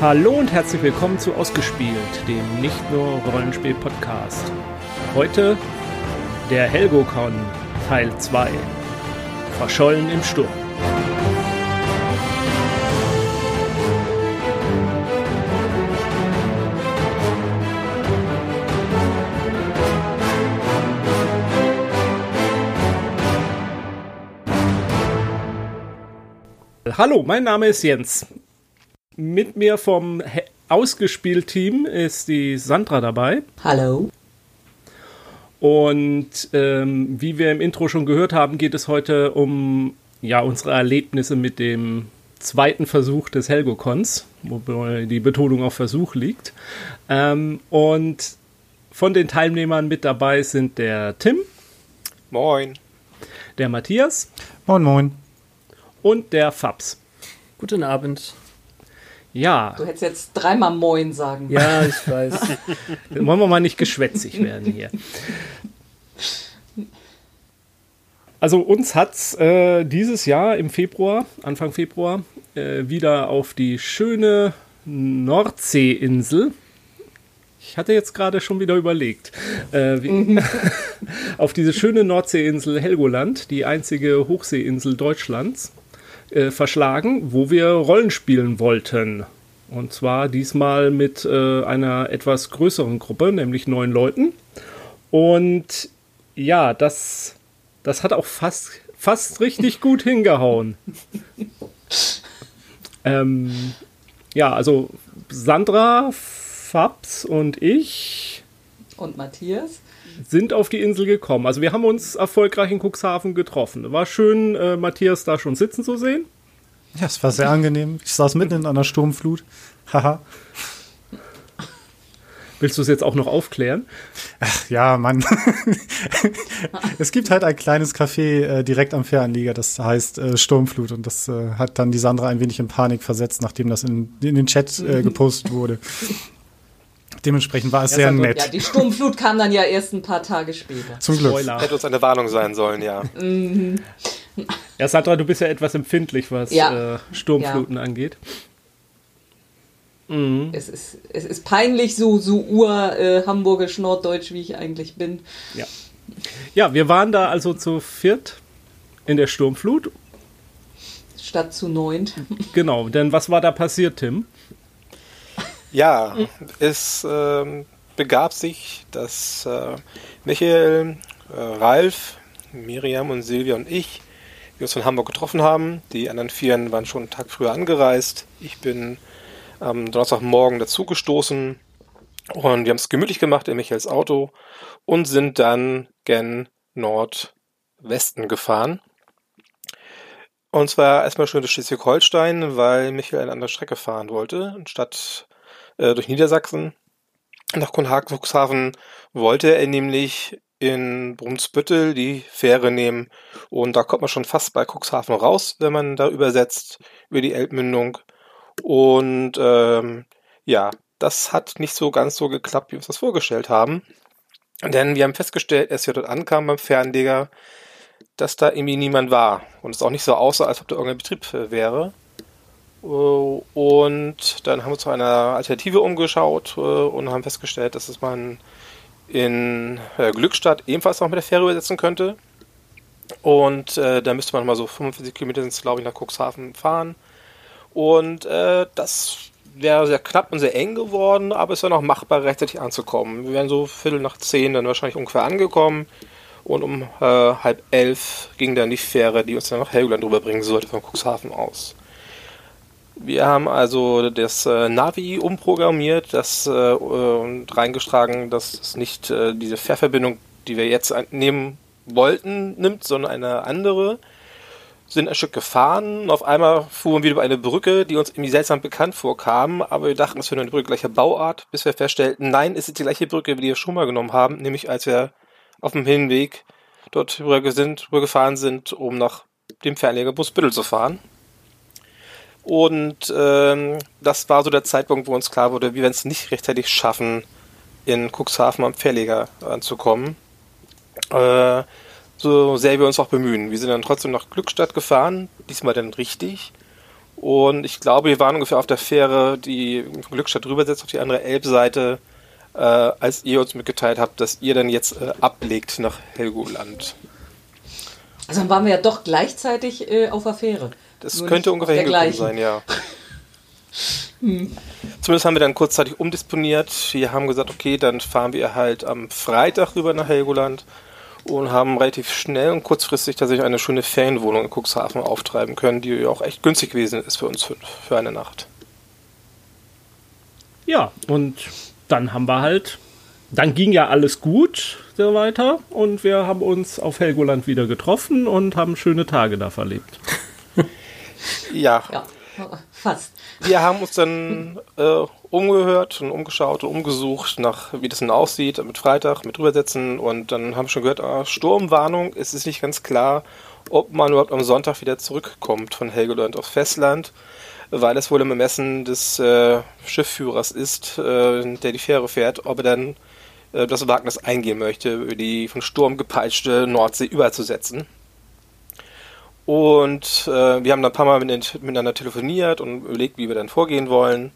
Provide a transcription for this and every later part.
Hallo und herzlich willkommen zu Ausgespielt, dem nicht nur Rollenspiel-Podcast. Heute der Helgocon Teil 2. Verschollen im Sturm. Hallo, mein Name ist Jens. Mit mir vom Ausgespielt-Team ist die Sandra dabei. Hallo. Und ähm, wie wir im Intro schon gehört haben, geht es heute um ja, unsere Erlebnisse mit dem zweiten Versuch des Helgocons, wobei die Betonung auf Versuch liegt. Ähm, und von den Teilnehmern mit dabei sind der Tim. Moin. Der Matthias. Moin, moin. Und der Fabs. Guten Abend. Ja. Du hättest jetzt dreimal Moin sagen. Ja, ich weiß. Wollen wir mal nicht geschwätzig werden hier. Also uns hat's äh, dieses Jahr im Februar, Anfang Februar, äh, wieder auf die schöne Nordseeinsel. Ich hatte jetzt gerade schon wieder überlegt. Äh, wie, auf diese schöne Nordseeinsel Helgoland, die einzige Hochseeinsel Deutschlands, äh, verschlagen, wo wir Rollen spielen wollten. Und zwar diesmal mit äh, einer etwas größeren Gruppe, nämlich neun Leuten. Und ja, das, das hat auch fast, fast richtig gut hingehauen. ähm, ja, also Sandra, Fabs und ich. Und Matthias? Sind auf die Insel gekommen. Also wir haben uns erfolgreich in Cuxhaven getroffen. War schön, äh, Matthias da schon sitzen zu sehen. Ja, es war sehr angenehm. Ich saß mitten in einer Sturmflut. Haha. Willst du es jetzt auch noch aufklären? Ach, ja, Mann. es gibt halt ein kleines Café äh, direkt am Fähranlieger, das heißt äh, Sturmflut. Und das äh, hat dann die Sandra ein wenig in Panik versetzt, nachdem das in, in den Chat äh, gepostet wurde. Dementsprechend war es ja, sehr nett. Ja, die Sturmflut kam dann ja erst ein paar Tage später. Zum Glück. Spoiler. Hätte uns eine Warnung sein sollen, ja. Mhm. Ja, Sandra, du bist ja etwas empfindlich, was ja. äh, Sturmfluten ja. angeht. Mhm. Es, ist, es ist peinlich, so, so ur-hamburgisch äh, norddeutsch, wie ich eigentlich bin. Ja. ja, wir waren da also zu viert in der Sturmflut. Statt zu neunt. Genau, denn was war da passiert, Tim? Ja, es äh, begab sich, dass äh, Michael, äh, Ralf, Miriam und Silvia und ich wir uns von Hamburg getroffen haben. Die anderen vier waren schon einen Tag früher angereist. Ich bin am Donnerstagmorgen dazugestoßen und wir haben es gemütlich gemacht in Michaels Auto und sind dann gen Nordwesten gefahren. Und zwar erstmal schön durch Schleswig-Holstein, weil Michael eine andere Strecke fahren wollte. Statt äh, durch Niedersachsen nach Cuxhaven wollte er nämlich in Brunsbüttel die Fähre nehmen und da kommt man schon fast bei Cuxhaven raus, wenn man da übersetzt über die Elbmündung. Und ähm, ja, das hat nicht so ganz so geklappt, wie wir uns das vorgestellt haben. Denn wir haben festgestellt, als wir dort ankamen beim Fernleger, dass da irgendwie niemand war und es auch nicht so aussah, als ob da irgendein Betrieb äh, wäre. Äh, und dann haben wir uns zu einer Alternative umgeschaut äh, und haben festgestellt, dass es man in Glückstadt ebenfalls noch mit der Fähre übersetzen könnte. Und äh, da müsste man mal so 45 Kilometer, glaube ich, nach Cuxhaven fahren. Und äh, das wäre sehr knapp und sehr eng geworden, aber es wäre noch machbar, rechtzeitig anzukommen. Wir wären so Viertel nach zehn dann wahrscheinlich ungefähr angekommen. Und um äh, halb elf ging dann die Fähre, die uns dann nach Helgoland rüberbringen sollte, von Cuxhaven aus. Wir haben also das äh, Navi umprogrammiert, das äh, und reingetragen, dass es nicht äh, diese Fährverbindung, die wir jetzt nehmen wollten, nimmt, sondern eine andere. Sind ein Stück gefahren auf einmal fuhren wir über eine Brücke, die uns irgendwie seltsam bekannt vorkam, aber wir dachten, es wäre eine Brücke gleicher Bauart, bis wir feststellten, nein, es ist die gleiche Brücke, die wir schon mal genommen haben, nämlich als wir auf dem Hinweg dort rüber, sind, rüber sind, um nach dem Fernleger Busbüttel zu fahren. Und ähm, das war so der Zeitpunkt, wo uns klar wurde, wir werden es nicht rechtzeitig schaffen, in Cuxhaven am Fährleger anzukommen. Äh, so sehr wir uns auch bemühen. Wir sind dann trotzdem nach Glückstadt gefahren, diesmal dann richtig. Und ich glaube, wir waren ungefähr auf der Fähre, die von Glückstadt rübersetzt auf die andere Elbseite, äh, als ihr uns mitgeteilt habt, dass ihr dann jetzt äh, ablegt nach Helgoland. Also dann waren wir ja doch gleichzeitig äh, auf der Fähre. Das Nur könnte ungefähr hingekommen sein, ja. Zumindest haben wir dann kurzzeitig umdisponiert. Wir haben gesagt, okay, dann fahren wir halt am Freitag rüber nach Helgoland und haben relativ schnell und kurzfristig tatsächlich eine schöne Ferienwohnung in Cuxhaven auftreiben können, die auch echt günstig gewesen ist für uns fünf, für eine Nacht. Ja, und dann haben wir halt, dann ging ja alles gut so weiter und wir haben uns auf Helgoland wieder getroffen und haben schöne Tage da verlebt. Ja, Ja, fast. wir haben uns dann äh, umgehört und umgeschaut und umgesucht, nach wie das denn aussieht mit Freitag, mit Rübersetzen und dann haben wir schon gehört, ah, Sturmwarnung, es ist nicht ganz klar, ob man überhaupt am Sonntag wieder zurückkommt von Helgoland aufs Festland, weil es wohl im Ermessen des äh, Schiffführers ist, äh, der die Fähre fährt, ob er dann äh, das Wagnis eingehen möchte, über die von Sturm gepeitschte Nordsee überzusetzen. Und äh, wir haben dann ein paar Mal mit, miteinander telefoniert und überlegt, wie wir dann vorgehen wollen.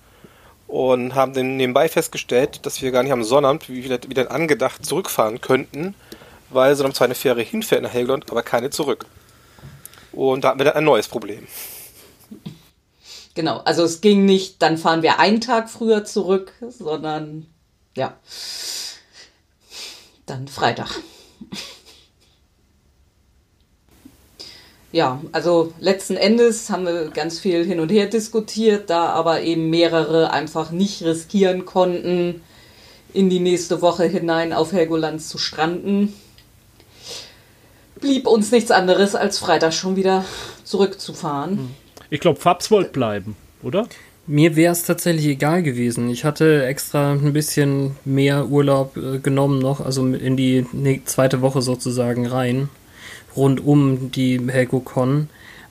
Und haben dann nebenbei festgestellt, dass wir gar nicht am Sonnabend, wie, wir- wie denn angedacht, zurückfahren könnten, weil Sonnabend zwar eine Fähre hinfährt nach Helgoland, aber keine zurück. Und da hatten wir dann ein neues Problem. Genau, also es ging nicht, dann fahren wir einen Tag früher zurück, sondern ja, dann Freitag. Ja, also letzten Endes haben wir ganz viel hin und her diskutiert, da aber eben mehrere einfach nicht riskieren konnten, in die nächste Woche hinein auf Helgoland zu stranden, blieb uns nichts anderes als Freitag schon wieder zurückzufahren. Ich glaube, Fabs wollte bleiben, oder? Mir wäre es tatsächlich egal gewesen. Ich hatte extra ein bisschen mehr Urlaub äh, genommen noch, also in die ne, zweite Woche sozusagen rein, rund um die HelgoCon.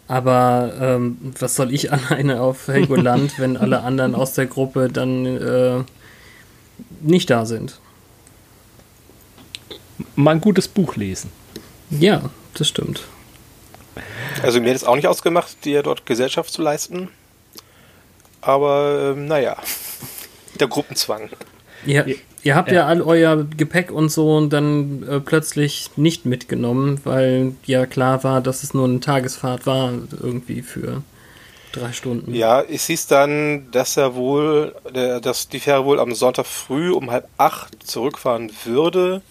Aber ähm, was soll ich alleine auf Helgoland, wenn alle anderen aus der Gruppe dann äh, nicht da sind? Mal ein gutes Buch lesen. Ja, das stimmt. Also mir hat es auch nicht ausgemacht, dir dort Gesellschaft zu leisten. Aber ähm, naja, der Gruppenzwang. Ihr, ihr habt ja. all euer Gepäck und so und dann äh, plötzlich nicht mitgenommen, weil ja klar war, dass es nur eine Tagesfahrt war, irgendwie für drei Stunden. Ja, es hieß dann, dass er wohl, der, dass die Fähre wohl am Sonntag früh um halb acht zurückfahren würde.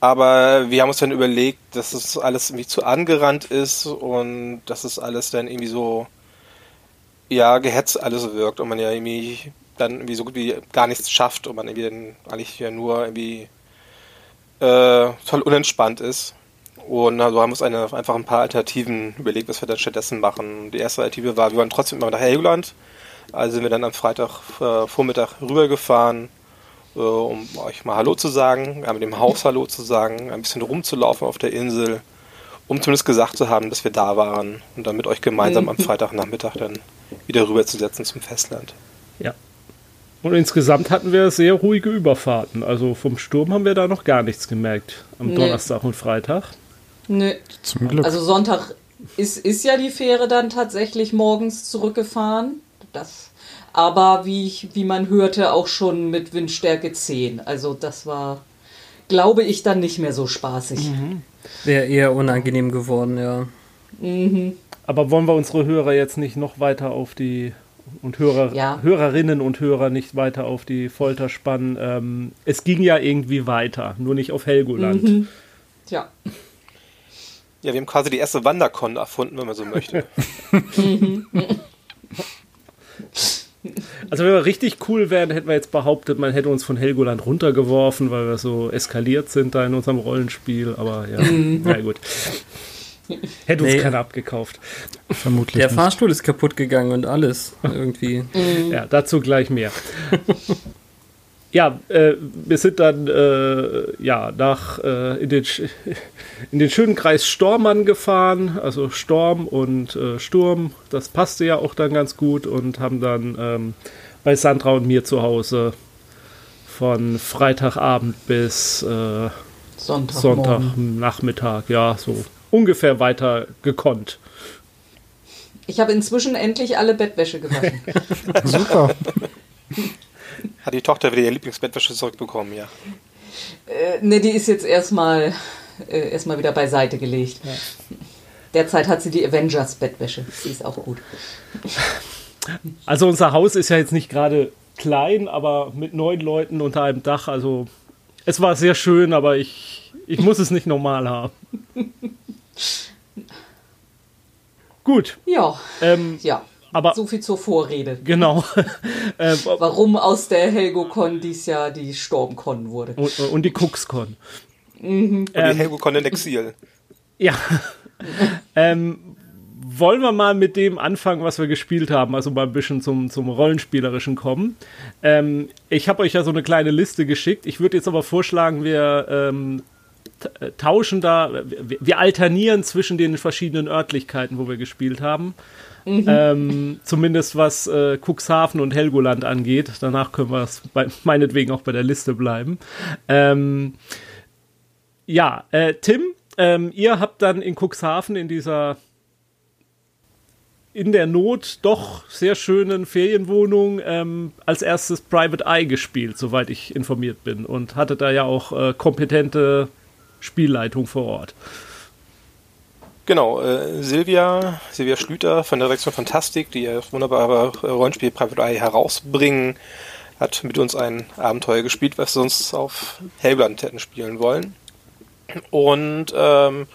Aber wir haben uns dann überlegt, dass es alles irgendwie zu angerannt ist und dass es alles dann irgendwie so, ja, gehetzt alles wirkt und man ja irgendwie dann irgendwie so gut wie gar nichts schafft und man irgendwie dann eigentlich ja nur irgendwie äh, toll unentspannt ist. Und also haben wir uns eine, einfach ein paar Alternativen überlegt, was wir dann stattdessen machen. Die erste Alternative war, wir waren trotzdem immer nach Helgoland. Also sind wir dann am Freitag äh, Vormittag rübergefahren, äh, um euch mal Hallo zu sagen, mit dem Haus Hallo zu sagen, ein bisschen rumzulaufen auf der Insel, um zumindest gesagt zu haben, dass wir da waren und dann mit euch gemeinsam am Freitagnachmittag dann wieder rüberzusetzen zum Festland. Ja. Und insgesamt hatten wir sehr ruhige Überfahrten. Also vom Sturm haben wir da noch gar nichts gemerkt. Am Nee. Donnerstag und Freitag. Nö. Zum Glück. Also Sonntag ist, ist ja die Fähre dann tatsächlich morgens zurückgefahren. Das, aber wie, ich, wie man hörte, auch schon mit Windstärke 10. Also das war, glaube ich, dann nicht mehr so spaßig. Wäre eher unangenehm geworden, ja. Aber wollen wir unsere Hörer jetzt nicht noch weiter auf die und Hörer, Ja. Hörerinnen und Hörer nicht weiter auf die Folter spannen? Ähm, es ging ja irgendwie weiter, nur nicht auf Helgoland. Tja, Ja, wir haben quasi die erste Wanderkon erfunden, wenn man so möchte. Also wenn wir richtig cool wären, hätten wir jetzt behauptet, man hätte uns von Helgoland runtergeworfen, weil wir so eskaliert sind da in unserem Rollenspiel. Aber ja, na gut. Hätte uns Nee. keiner abgekauft. Vermutlich Der nicht. Fahrstuhl ist kaputt gegangen und alles irgendwie. Ja, dazu gleich mehr. ja, äh, wir sind dann äh, ja, nach, äh, in, den, in den schönen Kreis Stormann gefahren, also Storm und äh, Sturm. Das passte ja auch dann ganz gut und haben dann ähm, bei Sandra und mir zu Hause von Freitagabend bis äh, Sonntag. Sonntagnachmittag, ja, so ungefähr weiter gekonnt. Ich habe inzwischen endlich alle Bettwäsche gewaschen. Super. Hat die Tochter wieder ihr Lieblingsbettwäsche zurückbekommen, ja. äh, ne, die ist jetzt erstmal äh, erstmal wieder beiseite gelegt. Derzeit hat sie die Avengers-Bettwäsche. Die ist auch gut. Also unser Haus ist ja jetzt nicht gerade klein, aber mit neun Leuten unter einem Dach. Also es war sehr schön, aber ich, ich muss es nicht normal haben. Gut, Ja, ähm, ja. aber So viel zur Vorrede. genau. ähm, Warum aus der HelgoCon dies Jahr die StormCon wurde. und, und die CooksCon. Und die Helgo-Con in Exil. Ja. ähm, wollen wir mal mit dem anfangen, was wir gespielt haben, also mal ein bisschen zum, zum Rollenspielerischen kommen. Ähm, ich habe euch ja so eine kleine Liste geschickt. Ich würde jetzt aber vorschlagen, wir ähm, äh, tauschen da, wir, wir alternieren zwischen den verschiedenen Örtlichkeiten, wo wir gespielt haben. Ähm, zumindest was äh, Cuxhaven und Helgoland angeht. Danach können wir es meinetwegen auch bei der Liste bleiben. Ähm, ja, äh, Tim, ähm, ihr habt dann in Cuxhaven in dieser in der Not doch sehr schönen Ferienwohnung ähm, als erstes Private Eye gespielt, soweit ich informiert bin. Und hatte da ja auch äh, kompetente Spielleitung vor Ort. Genau, äh, Silvia, Silvia Schlüter von der Redaktion Fantastik, die das wunderbare Rollenspiel Private Eye herausbringen, hat mit uns ein Abenteuer gespielt, was wir sonst auf Helgoland hätten spielen wollen. Und ähm,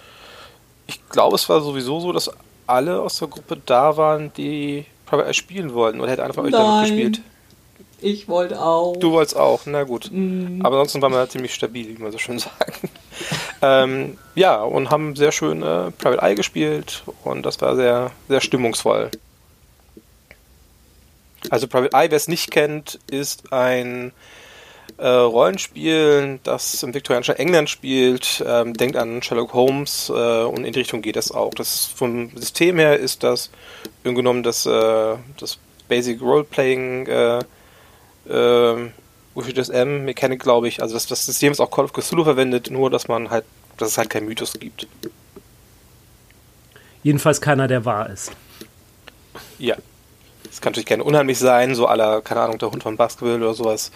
ich glaube, es war sowieso so, dass alle aus der Gruppe da waren, die Private Eye spielen wollten. Oder hätte einer von euch damit gespielt? Ich wollte auch. Du wolltest auch, na gut. Aber ansonsten waren wir ziemlich stabil, wie man so schön sagt. ähm, ja, und haben sehr schön äh, Private Eye gespielt und das war sehr, sehr stimmungsvoll. Also Private Eye, wer es nicht kennt, ist ein äh, Rollenspiel, das im viktorianischen England spielt. Ähm, denkt an Sherlock Holmes äh, und in die Richtung geht das auch. Das vom System her ist das im genommen das, äh, das Basic Roleplaying äh, ähm, wofür das M, Mechanic, glaube ich. Also das, das System ist auch Call of Cthulhu verwendet, nur dass man halt, dass es halt keinen Mythos gibt. Jedenfalls keiner, der wahr ist. Ja. Es kann natürlich gerne unheimlich sein, so aller, keine Ahnung, der Hund von Baskerville oder sowas.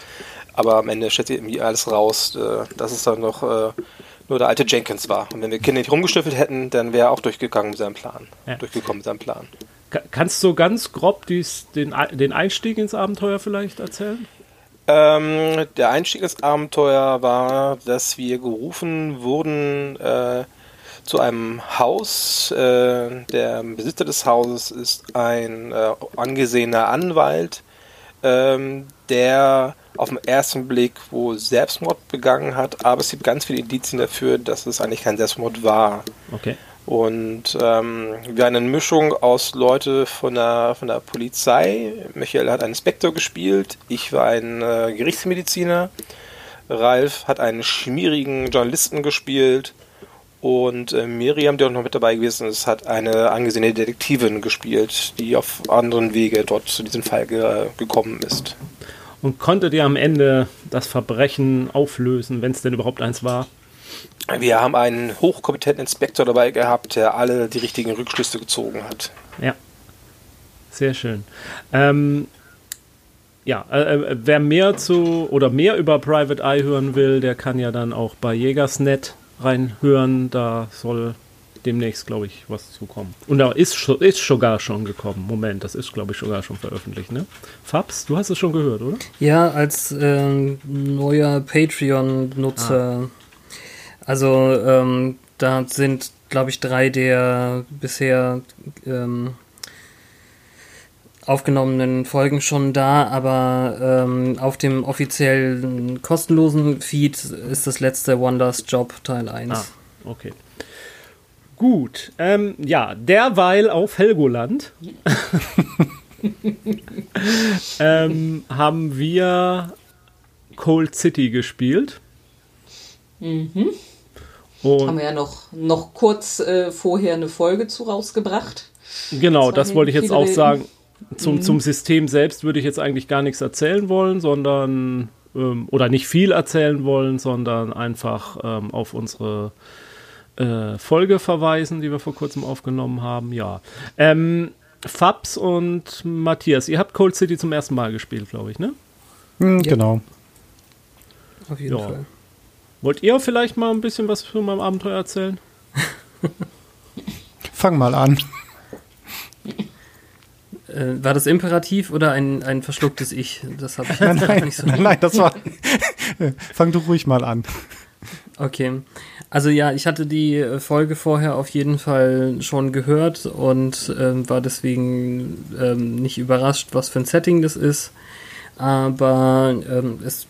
Aber am Ende stellt sich irgendwie alles raus, äh, dass es dann noch äh, nur der alte Jenkins war. Und wenn wir Kinder nicht rumgeschnüffelt hätten, dann wäre er auch durchgegangen mit seinem Plan. Ja. Durchgekommen mit seinem Plan. Ka- Kannst du ganz grob dies, den, den Einstieg ins Abenteuer vielleicht erzählen? Ähm, der Einstieg ins Abenteuer war, dass wir gerufen wurden äh, zu einem Haus. Äh, der Besitzer des Hauses ist ein äh, angesehener Anwalt, ähm, der auf den ersten Blick wohl Selbstmord begangen hat, aber es gibt ganz viele Indizien dafür, dass es eigentlich kein Selbstmord war. Okay. Und ähm, wir haben eine Mischung aus Leute von der, von der Polizei. Michael hat einen Inspektor gespielt, ich war ein äh, Gerichtsmediziner. Ralf hat einen schmierigen Journalisten gespielt. Und äh, Miriam, die auch noch mit dabei gewesen ist, hat eine angesehene Detektivin gespielt, die auf anderen Wege dort zu diesem Fall ge gekommen ist. Und konntet ihr am Ende das Verbrechen auflösen, wenn es denn überhaupt eins war? Wir haben einen hochkompetenten Inspektor dabei gehabt, der alle die richtigen Rückschlüsse gezogen hat. Ja. Sehr schön. Ähm, ja, äh, äh, wer mehr zu oder mehr über Private Eye hören will, der kann ja dann auch bei Jägersnet reinhören. Da soll demnächst, glaube ich, was zukommen. Und da ist, ist sogar schon gekommen. Moment, das ist, glaube ich, sogar schon veröffentlicht, ne? Fabs, du hast es schon gehört, oder? Ja, als ähm, neuer Patreon-Nutzer. Also ähm, da sind, glaube ich, drei der bisher ähm, aufgenommenen Folgen schon da, aber ähm, auf dem offiziellen kostenlosen Feed ist das letzte Wonders Job Teil 1. Ah, okay. Gut, ähm, ja, derweil auf Helgoland ähm, haben wir Cold City gespielt. Mhm. Und Haben wir ja noch, noch kurz äh, vorher eine Folge zu rausgebracht. Genau, Das das wollte ich jetzt auch reden. Mhm. sagen. Zum, zum System selbst würde ich jetzt eigentlich gar nichts erzählen wollen, sondern ähm, oder nicht viel erzählen wollen, sondern einfach ähm, auf unsere äh, Folge verweisen, die wir vor kurzem aufgenommen haben. Ja. Ähm, Fabs und Matthias, ihr habt Cold City zum ersten Mal gespielt, glaube ich, ne? Hm, Genau. Auf jeden Ja. Fall. Wollt ihr vielleicht mal ein bisschen was von meinem Abenteuer erzählen? Fang mal an. Äh, war das Imperativ oder ein, ein verschlucktes Ich? Das habe ich Nein, jetzt nein, nicht so. nein, nein, das war. Fang du ruhig mal an. Okay. Also ja, ich hatte die Folge vorher auf jeden Fall schon gehört und ähm, war deswegen ähm, nicht überrascht, was für ein Setting das ist. Aber ähm, es,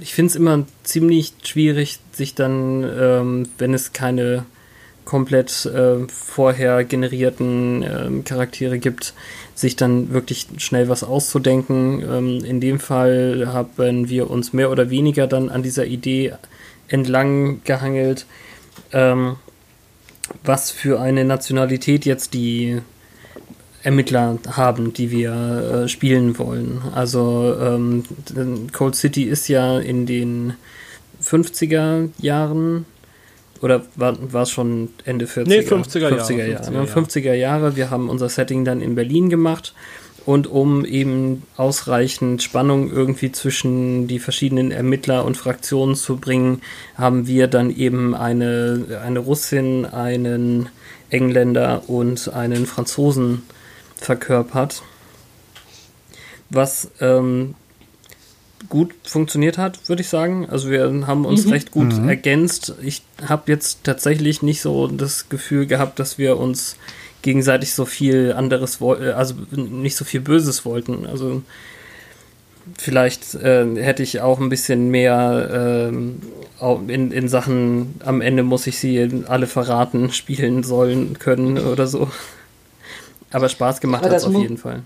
ich finde es immer ziemlich schwierig, sich dann, ähm, wenn es keine komplett äh, vorher generierten ähm, Charaktere gibt, sich dann wirklich schnell was auszudenken. Ähm, in dem Fall haben wir uns mehr oder weniger dann an dieser Idee entlang gehangelt, ähm, was für eine Nationalität jetzt die Ermittler haben, die wir äh, spielen wollen. Also ähm, Cold City ist ja in den 50er Jahren oder war es schon Ende 40er? Nee, 50er Jahre, 50er Jahre. 50er ne? Jahre. 50er Jahre. Wir haben unser Setting dann in Berlin gemacht. Und um eben ausreichend Spannung irgendwie zwischen die verschiedenen Ermittler und Fraktionen zu bringen, haben wir dann eben eine, eine Russin, einen Engländer und einen Franzosen verkörpert. Was ähm, gut funktioniert hat, würde ich sagen. Also wir haben uns recht gut ergänzt. Ich habe jetzt tatsächlich nicht so das Gefühl gehabt, dass wir uns gegenseitig so viel anderes wollten, also nicht so viel Böses wollten. Also vielleicht äh, hätte ich auch ein bisschen mehr au- in, in Sachen, am Ende muss ich sie alle verraten, spielen sollen können oder so. Aber Spaß gemacht hat es auf jeden Fall.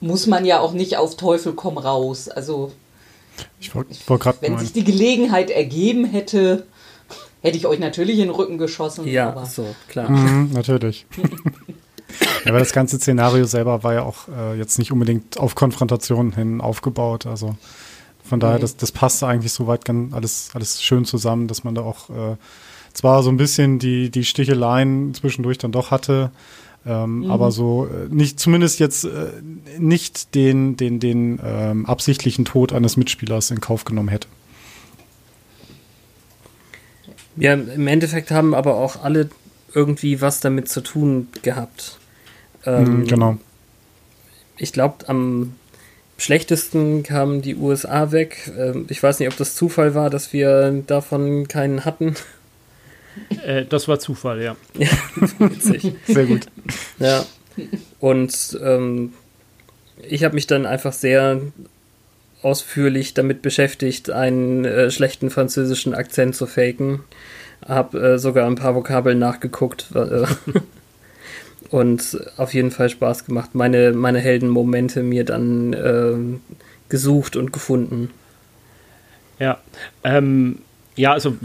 Muss man ja auch nicht auf Teufel komm raus. Also, Ich wollt gerade wenn mal. sich die Gelegenheit ergeben hätte, hätte ich euch natürlich in den Rücken geschossen. Ja, aber so, klar. Mhm, natürlich. ja, aber das ganze Szenario selber war ja auch äh, jetzt nicht unbedingt auf Konfrontation hin aufgebaut. Also von daher, Nee. das, das passte eigentlich soweit ganz alles, alles schön zusammen, dass man da auch äh, zwar so ein bisschen die, die Sticheleien zwischendurch dann doch hatte, ähm, aber so äh, nicht, zumindest jetzt äh, nicht den, den, den ähm, absichtlichen Tod eines Mitspielers in Kauf genommen hätte. Ja, im Endeffekt haben aber auch alle irgendwie was damit zu tun gehabt. Ähm, Mhm, genau. Ich glaube, am schlechtesten kamen die USA weg. Ähm, ich weiß nicht, ob das Zufall war, dass wir davon keinen hatten. Äh, das war Zufall, ja. Witzig. Sehr gut. Ja. Und ähm, ich habe mich dann einfach sehr ausführlich damit beschäftigt, einen äh, schlechten französischen Akzent zu faken. Hab äh, sogar ein paar Vokabeln nachgeguckt. Äh, und auf jeden Fall Spaß gemacht. Meine, meine Heldenmomente mir dann ähm, gesucht und gefunden. Ja, ähm, ja, also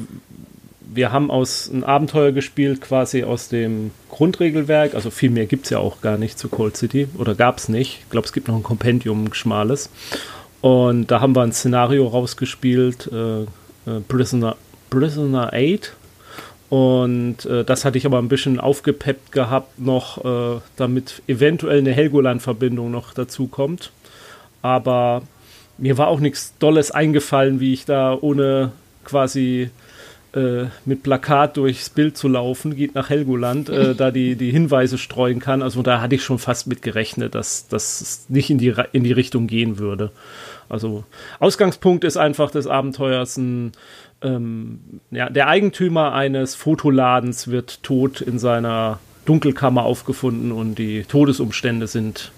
wir haben aus ein Abenteuer gespielt, quasi aus dem Grundregelwerk. Also viel mehr gibt es ja auch gar nicht zu Cold City oder gab es nicht. Ich glaube, es gibt noch ein Kompendium, ein schmales. Und da haben wir ein Szenario rausgespielt, äh, äh, Prisoner, Prisoner 8. Und äh, das hatte ich aber ein bisschen aufgepeppt gehabt, noch, äh, damit eventuell eine Helgoland-Verbindung noch dazu kommt. Aber mir war auch nichts Dolles eingefallen, wie ich da ohne quasi äh, mit Plakat durchs Bild zu laufen, geht nach Helgoland, äh, da die, die Hinweise streuen kann. Also da hatte ich schon fast mit gerechnet, dass das nicht in die, in die Richtung gehen würde. Also Ausgangspunkt ist einfach des Abenteuers ein ähm, ja, der Eigentümer eines Fotoladens wird tot in seiner Dunkelkammer aufgefunden und die Todesumstände sind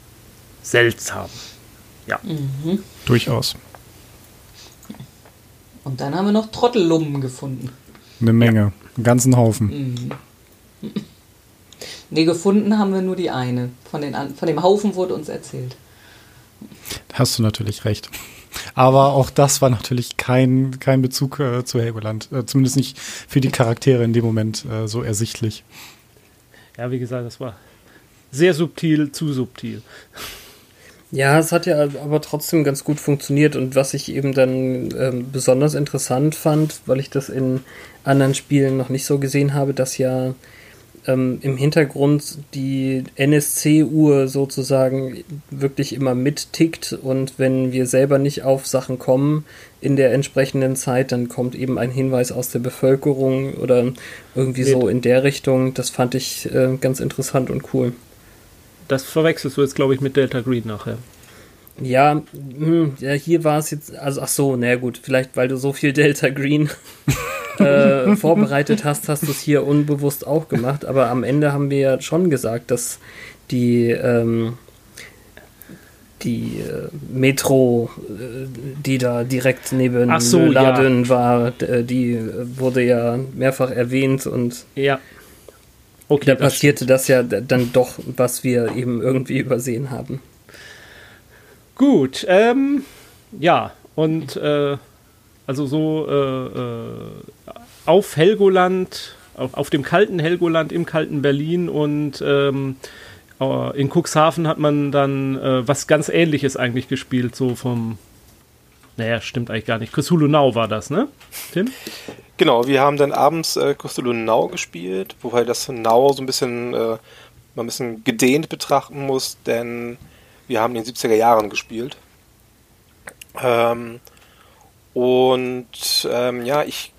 seltsam. Ja. Durchaus. Und dann haben wir noch Trottellummen gefunden. Eine Menge. Einen ganzen Haufen. Nee, gefunden haben wir nur die eine. Von, den, von dem Haufen wurde uns erzählt. Hast du natürlich recht. Aber auch das war natürlich kein, kein Bezug äh, zu Helgoland. Äh, zumindest nicht für die Charaktere in dem Moment äh, so ersichtlich. Ja, wie gesagt, das war sehr subtil, zu subtil. Ja, es hat ja aber trotzdem ganz gut funktioniert und was ich eben dann ähm, besonders interessant fand, weil ich das in anderen Spielen noch nicht so gesehen habe, dass ja ähm, im Hintergrund die NSC-Uhr sozusagen wirklich immer mittickt und wenn wir selber nicht auf Sachen kommen in der entsprechenden Zeit, dann kommt eben ein Hinweis aus der Bevölkerung oder irgendwie so in der Richtung. Das fand ich äh, ganz interessant und cool. Das verwechselst du jetzt, glaube ich, mit Delta Green nachher. Ja, hm, ja hier war es jetzt, also ach so, na gut, vielleicht weil du so viel Delta Green äh, vorbereitet hast, hast du es hier unbewusst auch gemacht. Aber am Ende haben wir ja schon gesagt, dass die, ähm, die äh, Metro, äh, die da direkt neben so, Laden ja. war, äh, die wurde ja mehrfach erwähnt und ja. Okay, da passierte das, das ja dann doch, was wir eben irgendwie übersehen haben. Gut, ähm, ja, und äh, also so äh, äh, auf Helgoland, auf, auf, dem kalten Helgoland, im kalten Berlin und ähm, äh, in Cuxhaven hat man dann äh, was ganz ähnliches eigentlich gespielt, so vom, naja, stimmt eigentlich gar nicht. Cthulhu Now war das, ne, Tim? Genau, wir haben dann abends äh, Cthulhu Now gespielt, wobei das Now so ein bisschen, äh, man ein bisschen gedehnt betrachten muss, denn wir haben in den 70er Jahren gespielt. Ähm, und ähm, ja, ich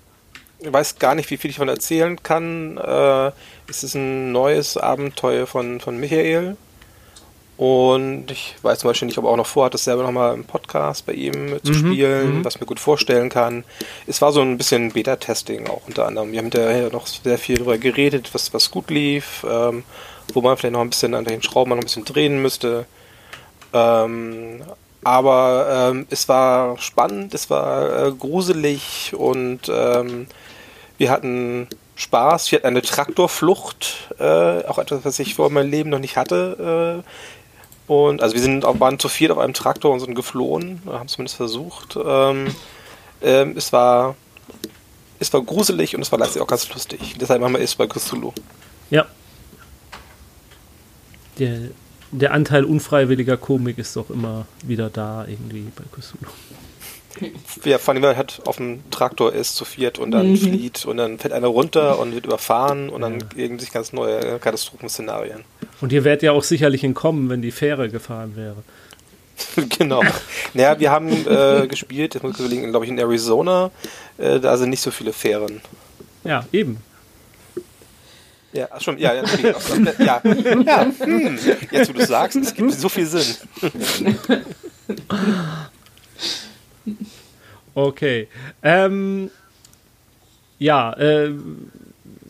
weiß gar nicht, wie viel ich davon erzählen kann. Äh, es ist ein neues Abenteuer von, von Michael. Und ich weiß zum Beispiel nicht, ob er auch noch vorhat, das selber nochmal im Podcast bei ihm zu mhm, spielen, mhm. was ich mir gut vorstellen kann. Es war so ein bisschen Beta-Testing auch unter anderem. Wir haben hinterher noch sehr viel darüber geredet, was, was gut lief, ähm, wo man vielleicht noch ein bisschen an den Schrauben noch ein bisschen drehen müsste. Ähm, aber ähm, es war spannend, es war äh, gruselig und ähm, wir hatten Spaß. Wir hatten eine Traktorflucht, äh, auch etwas, was ich vor meinem Leben noch nicht hatte. Äh, und also wir sind auch, waren zu viert auf einem Traktor und sind geflohen, haben zumindest versucht. Ähm, ähm, es war es war gruselig und es war letztlich auch ganz lustig. Deshalb machen wir es bei Cthulhu. Ja. Der der Anteil unfreiwilliger Komik ist doch immer wieder da irgendwie bei Cthulhu. Ja, vor allem, wenn man halt auf dem Traktor ist, zu viert und dann mhm. flieht und dann fällt einer runter und wird überfahren und dann gegen sich ganz neue Katastrophenszenarien. Und ihr wärt ja auch sicherlich entkommen, wenn die Fähre gefahren wäre. genau. Naja, wir haben äh, gespielt, das muss ich überlegen, glaube ich, in Arizona. Äh, da sind nicht so viele Fähren. Ja, eben. Ja, schon, ja, ja, ja, ja. Hm. Jetzt, wo du sagst, es gibt so viel Sinn. Okay. Ähm, ja, äh,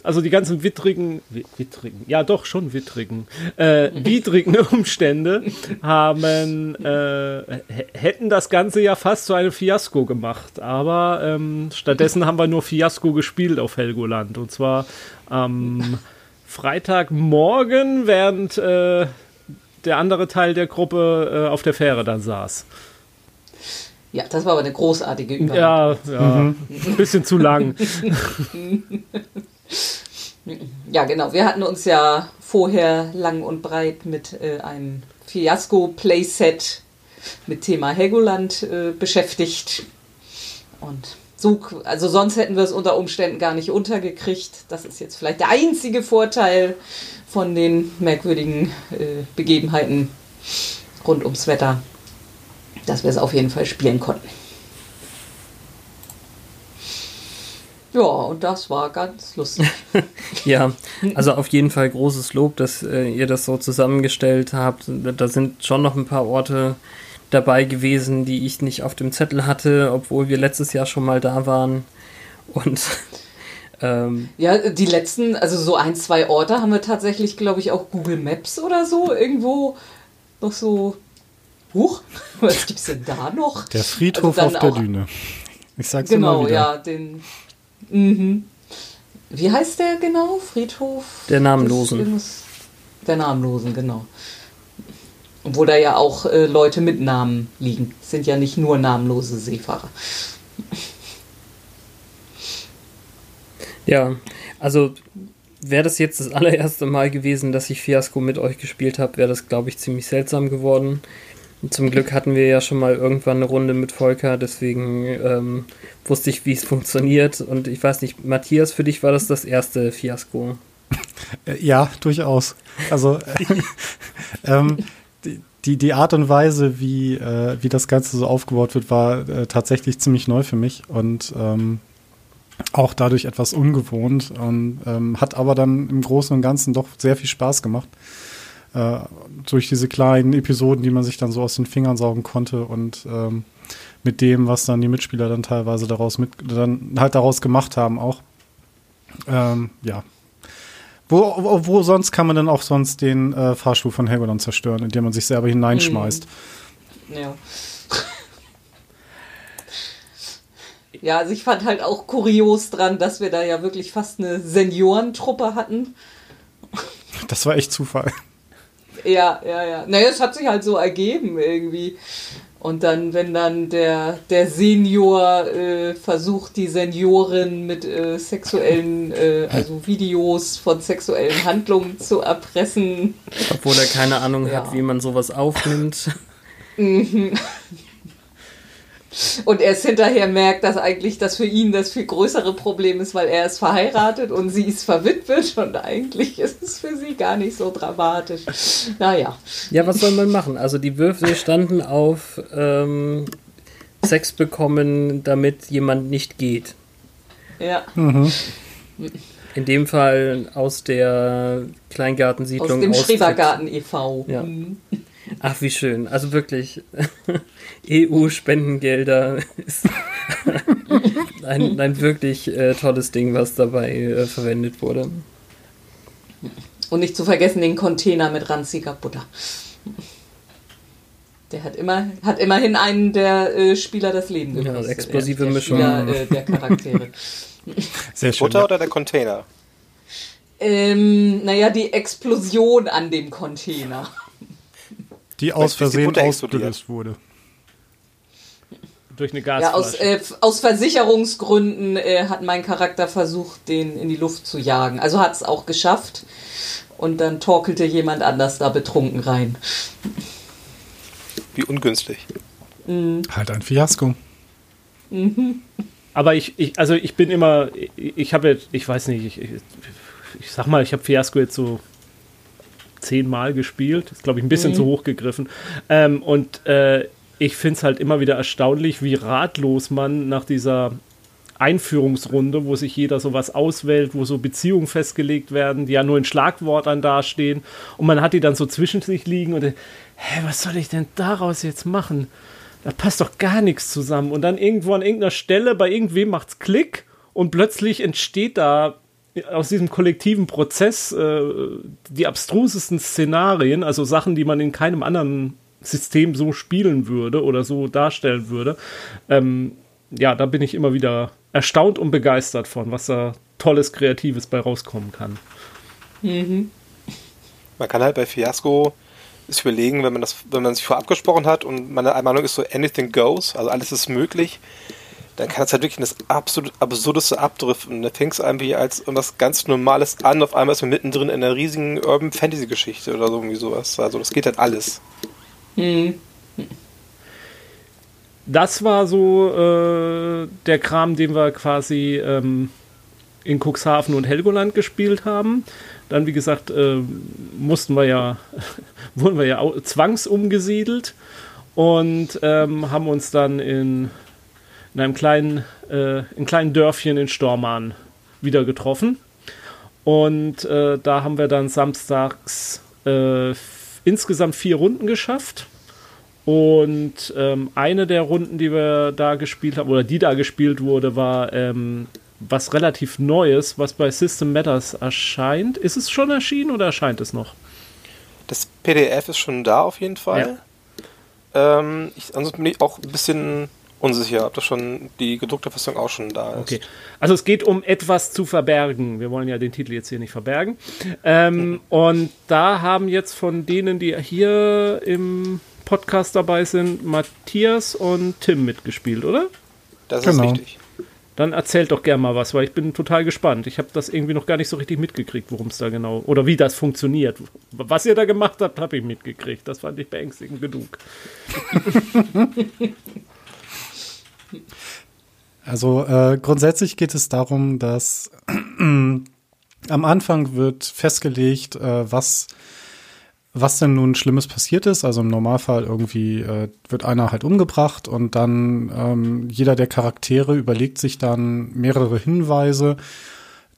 also die ganzen wittrigen, wittrigen, ja doch schon wittrigen, äh, widrigen Umstände haben, äh, hätten das Ganze ja fast zu einem Fiasko gemacht. Aber ähm, stattdessen haben wir nur Fiasko gespielt auf Helgoland. Und zwar am ähm, Freitagmorgen, während äh, der andere Teil der Gruppe äh, auf der Fähre dann saß. Ja, das war aber eine großartige Übung. Ja, ja mhm. ein bisschen zu lang. ja, genau. Wir hatten uns ja vorher lang und breit mit äh, einem Fiasko-Playset mit Thema Helgoland äh, beschäftigt. Und so, also sonst hätten wir es unter Umständen gar nicht untergekriegt. Das ist jetzt vielleicht der einzige Vorteil von den merkwürdigen äh, Begebenheiten rund ums Wetter, dass wir es auf jeden Fall spielen konnten. Ja, und das war ganz lustig. ja, also auf jeden Fall großes Lob, dass äh, ihr das so zusammengestellt habt. Da sind schon noch ein paar Orte dabei gewesen, die ich nicht auf dem Zettel hatte, obwohl wir letztes Jahr schon mal da waren. Und ähm, ja, die letzten, also so ein, zwei Orte haben wir tatsächlich, glaube ich, auch Google Maps oder so irgendwo noch so. Huch, was gibt's denn da noch? Der Friedhof also auf der Düne. Ich sag's genau, immer wieder. ja, den. Mhm. Wie heißt der genau? Friedhof? Der Namenlosen. Der Namenlosen, genau. Obwohl da ja auch äh, Leute mit Namen liegen. Es sind ja nicht nur namenlose Seefahrer. Ja, also wäre das jetzt das allererste Mal gewesen, dass ich Fiasco mit euch gespielt habe, wäre das, glaube ich, ziemlich seltsam geworden. Zum Glück hatten wir ja schon mal irgendwann eine Runde mit Volker, deswegen ähm, wusste ich, wie es funktioniert. Und ich weiß nicht, Matthias, für dich war das das erste Fiasco. Äh, ja, durchaus. Also ähm, die, die Art und Weise, wie, äh, wie das Ganze so aufgebaut wird, war äh, tatsächlich ziemlich neu für mich und ähm, auch dadurch etwas ungewohnt und ähm, hat aber dann im Großen und Ganzen doch sehr viel Spaß gemacht. Äh, durch diese kleinen Episoden, die man sich dann so aus den Fingern saugen konnte und ähm, mit dem, was dann die Mitspieler dann teilweise daraus mit dann halt daraus gemacht haben auch. Ähm, ja. Wo, wo, wo, sonst kann man dann auch sonst den äh, Fahrstuhl von Helgoland zerstören, indem man sich selber hineinschmeißt? Mhm. Ja. Ja, also ich fand halt auch kurios dran, dass wir da ja wirklich fast eine Seniorentruppe hatten. Das war echt Zufall. Ja, ja, ja. Naja, es hat sich halt so ergeben irgendwie. Und dann, wenn dann der, der Senior äh, versucht, die Seniorin mit äh, sexuellen, äh, also Videos von sexuellen Handlungen zu erpressen. Obwohl er keine Ahnung ja. hat, wie man sowas aufnimmt. Mhm. Und erst hinterher merkt, dass eigentlich das für ihn das viel größere Problem ist, weil er ist verheiratet und sie ist verwitwet und eigentlich ist es für sie gar nicht so dramatisch. Naja. Ja, was soll man machen? Also die Würfel standen auf ähm, Sex bekommen, damit jemand nicht geht. Ja. Mhm. In dem Fall aus der Kleingartensiedlung. Aus dem Schrebergarten e.V. Ja. Ach, wie schön. Also wirklich, EU-Spendengelder ist ein, ein wirklich äh, tolles Ding, was dabei äh, verwendet wurde. Und nicht zu vergessen den Container mit ranziger Butter. Der hat, immer, hat immerhin einen der äh, Spieler das Leben gekostet. Ja, explosive der Mischung. Spieler, äh, der Charaktere. Sehr schön, Butter ja. oder der Container? Ähm, naja, die Explosion an dem Container. Die aus Versehen die ausgelöst wurde. Durch eine Gasflasche. Ja, aus, äh, aus Versicherungsgründen äh, hat mein Charakter versucht, den in die Luft zu jagen. Also hat es auch geschafft. Und dann torkelte jemand anders da betrunken rein. Wie ungünstig. Mhm. Halt ein Fiasko. Mhm. Aber ich, ich, also ich bin immer, ich, ich habe jetzt, ich weiß nicht, ich, ich, ich sag mal, ich habe Fiasko jetzt so zehnmal gespielt. Ist, glaube ich, ein bisschen mhm. zu hoch gegriffen. Ähm, und äh, ich finde es halt immer wieder erstaunlich, wie ratlos man nach dieser Einführungsrunde, wo sich jeder sowas auswählt, wo so Beziehungen festgelegt werden, die ja nur in Schlagwortern dastehen. Und man hat die dann so zwischen sich liegen und, hä, was soll ich denn daraus jetzt machen? Da passt doch gar nichts zusammen. Und dann irgendwo an irgendeiner Stelle bei irgendwem macht's Klick und plötzlich entsteht da aus diesem kollektiven Prozess äh, die abstrusesten Szenarien, also Sachen, die man in keinem anderen System so spielen würde oder so darstellen würde. Ähm, ja, da bin ich immer wieder erstaunt und begeistert von, was da tolles, Kreatives bei rauskommen kann. Mhm. Man kann halt bei Fiasco sich überlegen, wenn man das, wenn man sich vorab gesprochen hat und meine Meinung ist so, anything goes, also alles ist möglich dann kann es halt wirklich das absolut absurdeste abdriften. Da fängt es irgendwie als irgendwas ganz Normales an, auf einmal ist man mittendrin in einer riesigen Urban Fantasy Geschichte oder so irgendwie sowas. Also das geht halt alles. Mhm. Das war so äh, der Kram, den wir quasi ähm, in Cuxhaven und Helgoland gespielt haben. Dann, wie gesagt, äh, mussten wir ja, wurden wir ja zwangsumgesiedelt und ähm, haben uns dann in in einem kleinen, äh, in kleinen Dörfchen in Stormarn wieder getroffen. Und äh, da haben wir dann samstags äh, insgesamt vier Runden geschafft. Und ähm, eine der Runden, die wir da gespielt haben, oder die da gespielt wurde, war ähm, was relativ Neues, was bei System Matters erscheint. Ist es schon erschienen oder erscheint es noch? Das PDF ist schon da auf jeden Fall. Ja. Ähm, ich, ansonsten bin ich auch ein bisschen unsicher, ob das schon die gedruckte Fassung auch schon da ist. Okay. Also es geht um etwas zu verbergen. Wir wollen ja den Titel jetzt hier nicht verbergen. Ähm, mhm. Und da haben jetzt von denen, die hier im Podcast dabei sind, Matthias und Tim mitgespielt, oder? Das genau. ist richtig. Dann erzählt doch gerne mal was, weil ich bin total gespannt. Ich habe das irgendwie noch gar nicht so richtig mitgekriegt, worum es da genau oder wie das funktioniert. Was ihr da gemacht habt, habe ich mitgekriegt. Das fand ich beängstigend genug. Also äh, grundsätzlich geht es darum, dass am Anfang wird festgelegt, äh, was was denn nun Schlimmes passiert ist. Also im Normalfall irgendwie äh, wird einer halt umgebracht und dann ähm, jeder der Charaktere überlegt sich dann mehrere Hinweise,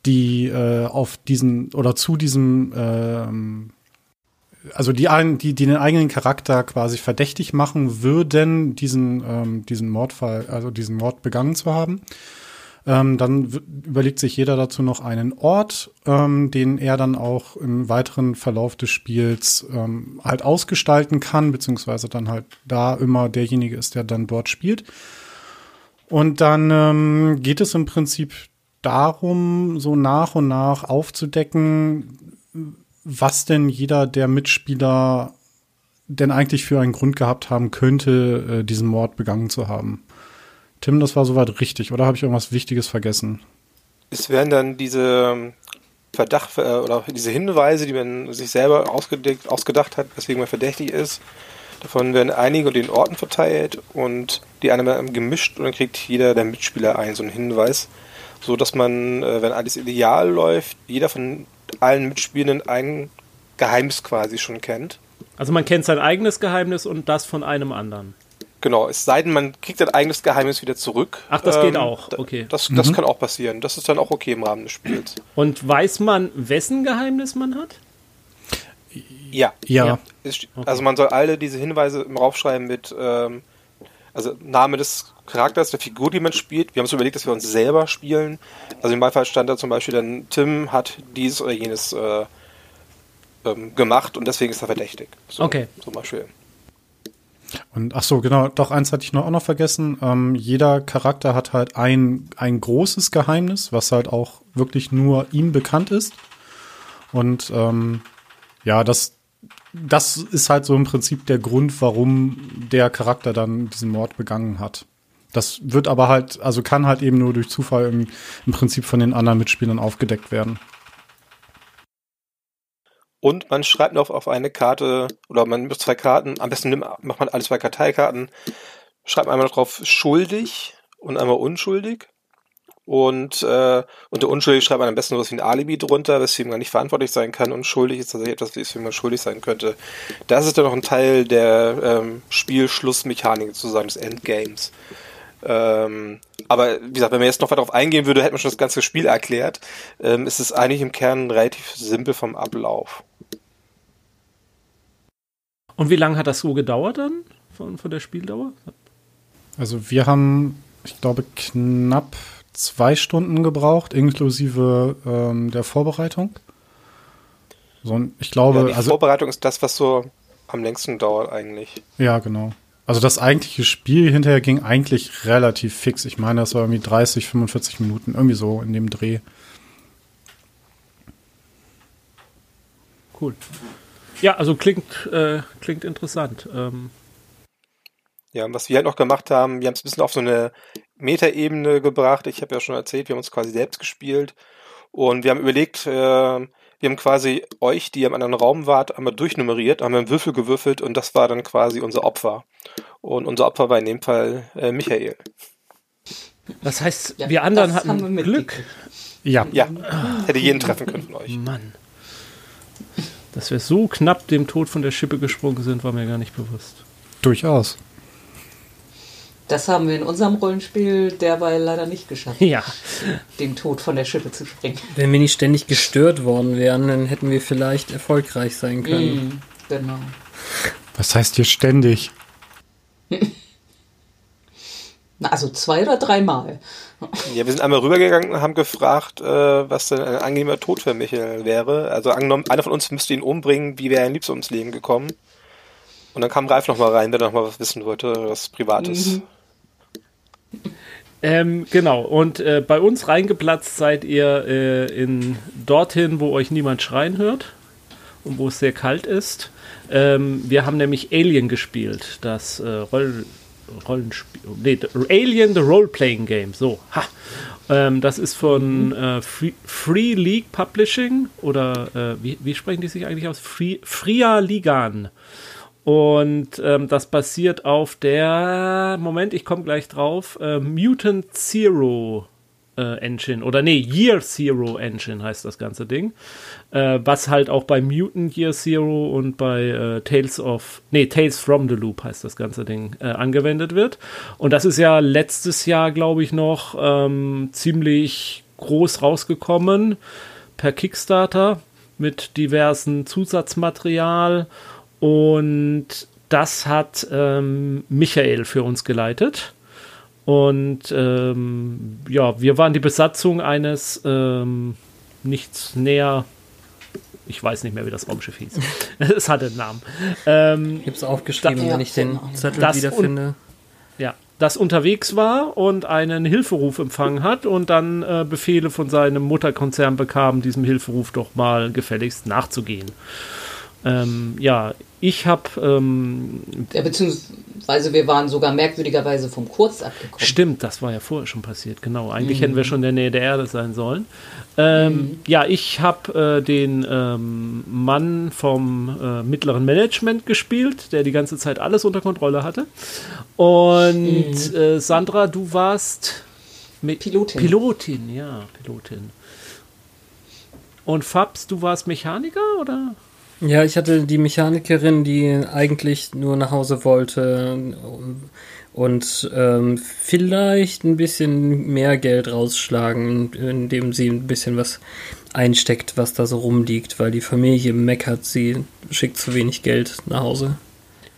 die äh, auf diesen oder zu diesem ähm, also die, ein, die, die den eigenen Charakter quasi verdächtig machen würden, diesen, ähm, diesen Mordfall, also diesen Mord begangen zu haben. Ähm, dann überlegt sich jeder dazu noch einen Ort, ähm, den er dann auch im weiteren Verlauf des Spiels ähm, halt ausgestalten kann, beziehungsweise dann halt da immer derjenige ist, der dann dort spielt. Und dann ähm, geht es im Prinzip darum, so nach und nach aufzudecken, was denn jeder der Mitspieler denn eigentlich für einen Grund gehabt haben könnte, äh, diesen Mord begangen zu haben. Tim, das war soweit richtig, oder habe ich irgendwas Wichtiges vergessen? Es werden dann diese ähm, Verdacht äh, oder diese Hinweise, die man sich selber ausgedacht hat, weswegen man verdächtig ist, davon werden einige den Orten verteilt und die anderen gemischt und dann kriegt jeder der Mitspieler einen so einen Hinweis, so dass man, äh, wenn alles ideal läuft, jeder von allen Mitspielenden ein Geheimnis quasi schon kennt. Also man kennt sein eigenes Geheimnis und das von einem anderen. Genau, es sei denn, man kriegt ein eigenes Geheimnis wieder zurück. Ach, das ähm, geht auch, okay. Das, das mhm. kann auch passieren. Das ist dann auch okay im Rahmen des Spiels. Und weiß man, wessen Geheimnis man hat? Ja. Ja. Also man soll alle diese Hinweise im Raufschreiben mit, ähm, also Name des Charakters, der Figur, die man spielt. Wir haben uns überlegt, dass wir uns selber spielen. Also im Beifall stand da zum Beispiel dann, Tim hat dieses oder jenes äh, ähm, gemacht und deswegen ist er verdächtig. So, okay. Zum Beispiel. Und ach so, genau, doch eins hatte ich noch auch noch vergessen. Ähm, jeder Charakter hat halt ein, ein großes Geheimnis, was halt auch wirklich nur ihm bekannt ist. Und ähm, ja, das, das ist halt so im Prinzip der Grund, warum der Charakter dann diesen Mord begangen hat. Das wird aber halt, also kann halt eben nur durch Zufall im, im Prinzip von den anderen Mitspielern aufgedeckt werden. Und man schreibt noch auf eine Karte, oder man mit zwei Karten, am besten nimmt, macht man alle zwei Karteikarten, schreibt einmal drauf schuldig und einmal unschuldig. Und äh, unter unschuldig schreibt man am besten was wie ein Alibi drunter, weswegen man nicht verantwortlich sein kann. Und schuldig ist tatsächlich etwas, weswegen man schuldig sein könnte. Das ist dann noch ein Teil der ähm, Spielschlussmechanik sozusagen des Endgames. Ähm, aber wie gesagt, wenn man jetzt noch weiter darauf eingehen würde, hätte man schon das ganze Spiel erklärt. Ähm, es ist eigentlich im Kern relativ simpel vom Ablauf. Und wie lange hat das so gedauert dann von, von der Spieldauer? Also wir haben, ich glaube, knapp zwei Stunden gebraucht, inklusive ähm, der Vorbereitung. So, ich glaube, ja, die also, Vorbereitung ist das, was so am längsten dauert eigentlich. Ja, genau. Also das eigentliche Spiel hinterher ging eigentlich relativ fix. Ich meine, das war irgendwie 30, 45 Minuten, irgendwie so in dem Dreh. Cool. Ja, also klingt, äh, klingt interessant. Ähm. Ja, und was wir halt noch gemacht haben, wir haben es ein bisschen auf so eine Metaebene gebracht. Ich habe ja schon erzählt, wir haben uns quasi selbst gespielt. Und wir haben überlegt, äh, wir haben quasi euch, die im anderen Raum wart, einmal durchnummeriert, haben einen Würfel gewürfelt und das war dann quasi unser Opfer. Und unser Opfer war in dem Fall äh, Michael. Das heißt, ja, wir anderen hatten wir Glück. Ja. Ja, hätte jeden treffen können von euch. Mann. Dass wir so knapp dem Tod von der Schippe gesprungen sind, war mir gar nicht bewusst. Durchaus. Das haben wir in unserem Rollenspiel derweil leider nicht geschafft. Ja. Den Tod von der Schippe zu springen. Wenn wir nicht ständig gestört worden wären, dann hätten wir vielleicht erfolgreich sein können. Mm, genau. Was heißt hier ständig? Na, also zwei oder dreimal. Ja, wir sind einmal rübergegangen und haben gefragt, äh, was denn ein angenehmer Tod für Michael wäre. Also angenommen, einer von uns müsste ihn umbringen, wie wäre er am liebsten ums Leben gekommen? Und dann kam Ralf nochmal rein, der nochmal was wissen wollte, was Privates. Mhm. Ähm, genau, und äh, bei uns reingeplatzt seid ihr äh, in dorthin, wo euch niemand schreien hört und wo es sehr kalt ist. Ähm, wir haben nämlich Alien gespielt, das äh, Roll Rollenspiel. Nee, Alien the Role-Playing Game. So, ha. Ähm, das ist von äh, Free, Free, League Publishing oder äh, wie, wie, sprechen die sich eigentlich aus? Free, Fria Ligan. Und ähm, das basiert auf der, Moment, ich komme gleich drauf, äh, Mutant Zero äh, Engine oder nee, Year Zero Engine heißt das ganze Ding. Äh, was halt auch bei Mutant Year Zero und bei äh, Tales of, nee, Tales from the Loop heißt das ganze Ding, äh, angewendet wird. Und das ist ja letztes Jahr, glaube ich, noch ähm, ziemlich groß rausgekommen per Kickstarter mit diversen Zusatzmaterial und das hat ähm, Michael für uns geleitet. Und ähm, ja, wir waren die Besatzung eines ähm, nichts näher. Ich weiß nicht mehr, wie das Raumschiff hieß. es hatte einen Namen. Ähm, Ich habe es aufgeschrieben, Da- wenn ich den Ja, Zettel wiederfinde. ja, das unterwegs war und einen Hilferuf empfangen hat und dann äh, Befehle von seinem Mutterkonzern bekam, diesem Hilferuf doch mal gefälligst nachzugehen. Ähm, ja, ich habe ähm, Ja, beziehungsweise wir waren sogar merkwürdigerweise vom Kurs abgekommen. Stimmt, das war ja vorher schon passiert, genau. Eigentlich hätten wir schon in der Nähe der Erde sein sollen. Ähm, Ja, ich habe äh, den ähm, Mann vom äh, mittleren Management gespielt, der die ganze Zeit alles unter Kontrolle hatte. Und äh, Sandra, du warst Pilotin. Pilotin, ja, Pilotin. Und Fabs, du warst Mechaniker oder? Ja, ich hatte die Mechanikerin, die eigentlich nur nach Hause wollte und ähm, vielleicht ein bisschen mehr Geld rausschlagen, indem sie ein bisschen was einsteckt, was da so rumliegt, weil die Familie meckert, sie schickt zu wenig Geld nach Hause.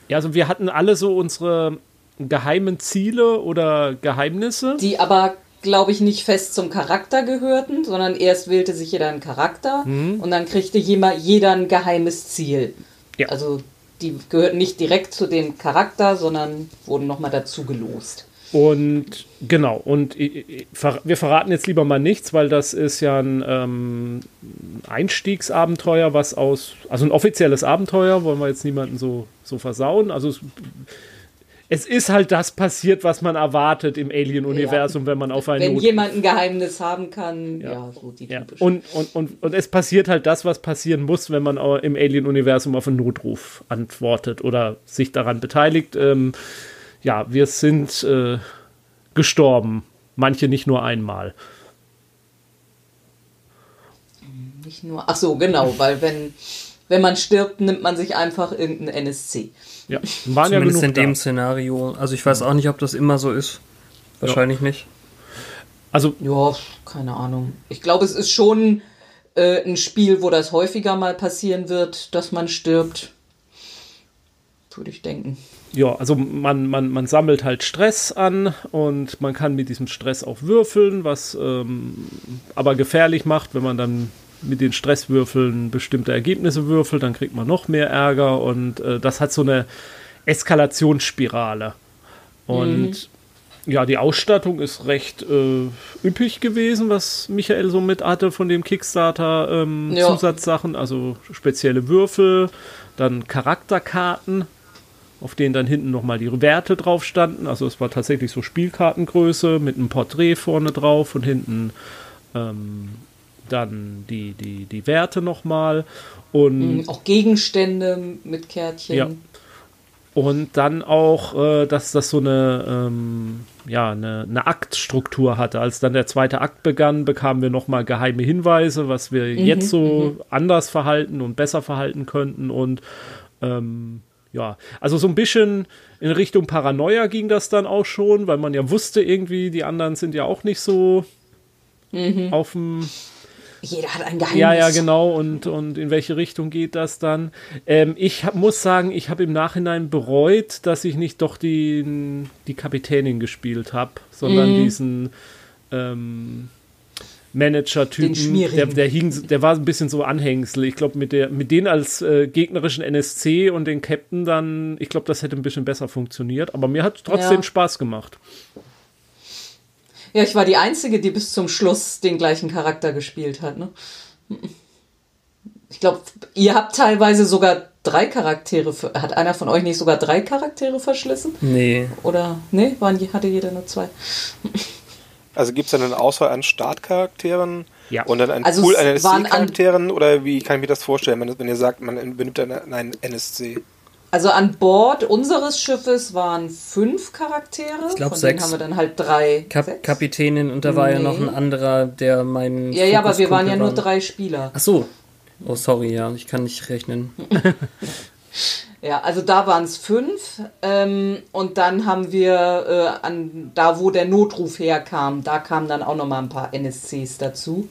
Ja, also wir hatten alle so unsere geheimen Ziele oder Geheimnisse. Die aber, glaube ich, nicht fest zum Charakter gehörten, sondern erst wählte sich jeder einen Charakter und dann kriegte jeder, jeder ein geheimes Ziel. Ja. Also die gehörten nicht direkt zu dem Charakter, sondern wurden nochmal dazu gelost. Und genau, und wir verraten jetzt lieber mal nichts, weil das ist ja ein ähm, Einstiegsabenteuer, was aus, also ein offizielles Abenteuer, wollen wir jetzt niemanden so, so versauen. Also es, es ist halt das passiert, was man erwartet im Alien-Universum, wenn man auf ein Wenn Not jemand ein Geheimnis haben kann, ja, so die ja. typische. und, und, und, und es passiert halt das, was passieren muss, wenn man im Alien-Universum auf einen Notruf antwortet oder sich daran beteiligt. Ähm, ja, wir sind äh, gestorben. Manche nicht nur einmal. Nicht nur, ach so, genau, weil wenn, wenn man stirbt, nimmt man sich einfach irgendein NSC. Ja, waren ja Zumindest genug in dem da. Szenario. Also ich weiß auch nicht, ob das immer so ist. Wahrscheinlich nicht. Also Ja, keine Ahnung. Ich glaube, es ist schon äh, ein Spiel, wo das häufiger mal passieren wird, dass man stirbt. Würde ich denken. ja, also man, man, man sammelt halt Stress an und man kann mit diesem Stress auch würfeln, was ähm, aber gefährlich macht, wenn man dann mit den Stresswürfeln bestimmte Ergebnisse würfelt, dann kriegt man noch mehr Ärger und äh, das hat so eine Eskalationsspirale. Und ja, die Ausstattung ist recht äh, üppig gewesen, was Michael so mit hatte von dem Kickstarter ähm, Ja. Zusatzsachen, also spezielle Würfel, dann Charakterkarten, auf denen dann hinten nochmal die Werte drauf standen. Also es war tatsächlich so Spielkartengröße mit einem Porträt vorne drauf und hinten ähm, dann die, die, die Werte nochmal. Und Mhm, Auch Gegenstände mit Kärtchen. Ja. Und dann auch, äh, dass das so eine, ähm, ja, eine, eine Aktstruktur hatte. Als dann der zweite Akt begann, bekamen wir nochmal geheime Hinweise, was wir jetzt so anders verhalten und besser verhalten könnten. Und ähm, ja, also so ein bisschen in Richtung Paranoia ging das dann auch schon, weil man ja wusste irgendwie, die anderen sind ja auch nicht so auf dem Jeder hat ein Geheimnis. ja, ja, genau. Und, und in welche Richtung geht das dann? Ähm, ich hab, muss sagen, ich habe im Nachhinein bereut, dass ich nicht doch die, die Kapitänin gespielt habe, sondern diesen ähm, Manager-Typen. Der, der, hing, der war ein bisschen so Anhängsel. Ich glaube, mit, der- mit denen als äh, gegnerischen NSC und den Captain dann, ich glaube, das hätte ein bisschen besser funktioniert. Aber mir hat trotzdem Ja. Spaß gemacht. Ja, ich war die Einzige, die bis zum Schluss den gleichen Charakter gespielt hat. Ne? Ich glaube, ihr habt teilweise sogar drei Charaktere. Hat einer von euch nicht sogar drei Charaktere verschlissen? Nee. Oder, nee, waren, hatte jeder nur zwei? Also gibt es dann eine Auswahl an Startcharakteren Ja. und dann einen Also Pool an NSC-Charakteren oder wie kann ich mir das vorstellen, wenn, wenn ihr sagt, man benimmt einen, einen NSC? Also an Bord unseres Schiffes waren fünf Charaktere. Ich glaub, Von sechs. haben wir dann halt drei. Kap sechs? Kapitänin und da war ja Nee. noch ein anderer, der mein. Ja, ja, aber wir waren ja nur drei Spieler. Ach so. Oh, sorry, ja, ich kann nicht rechnen. Ja, also da waren es fünf. Ähm, und dann haben wir äh, an da, wo der Notruf herkam, da kamen dann auch noch mal ein paar NSCs dazu.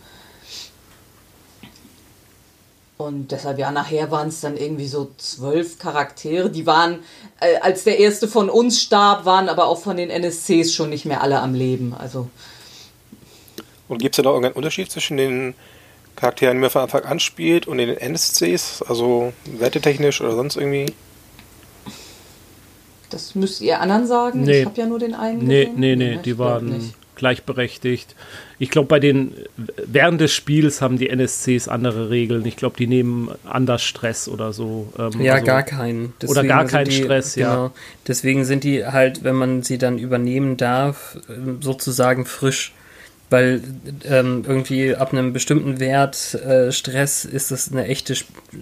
Und deshalb, ja, nachher waren es dann irgendwie so zwölf Charaktere. Die waren, äh, als der erste von uns starb, waren aber auch von den NSCs schon nicht mehr alle am Leben. Also, Und gibt es da noch irgendeinen Unterschied zwischen den Charakteren, die man von Anfang an spielt und den NSCs? Also wertetechnisch oder sonst irgendwie? das müsst ihr anderen sagen. Nee. Ich habe ja nur den einen Nee, gesehen. nee, nee, ne, die waren nicht. Gleichberechtigt. Ich glaube, bei den, während des Spiels haben die NSCs andere Regeln. Ich glaube, die nehmen anders Stress oder so. Ähm, Ja, also- gar keinen. Oder gar keinen die, Stress, ja. genau, Deswegen sind die halt, wenn man sie dann übernehmen darf, ähm, sozusagen frisch. Weil ähm, irgendwie ab einem bestimmten Wert äh, Stress ist es eine echte,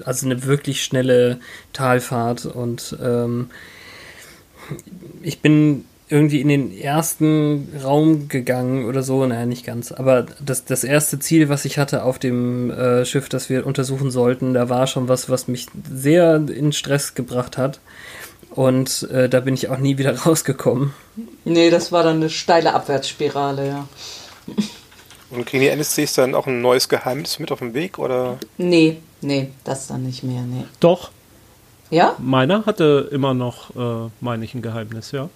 also eine wirklich schnelle Talfahrt. Und ähm, ich bin irgendwie in den ersten Raum gegangen oder so, naja, nicht ganz. Aber das, das erste Ziel, was ich hatte auf dem äh, Schiff, das wir untersuchen sollten, da war schon was, was mich sehr in Stress gebracht hat. Und äh, da bin ich auch nie wieder rausgekommen. Nee, das war dann eine steile Abwärtsspirale, ja. Und kriegen die NSCs dann auch ein neues Geheimnis mit auf den Weg? Oder? Nee, nee, das dann nicht mehr, nee. Doch, Ja? meiner hatte immer noch, äh, meine ich, ein Geheimnis, ja.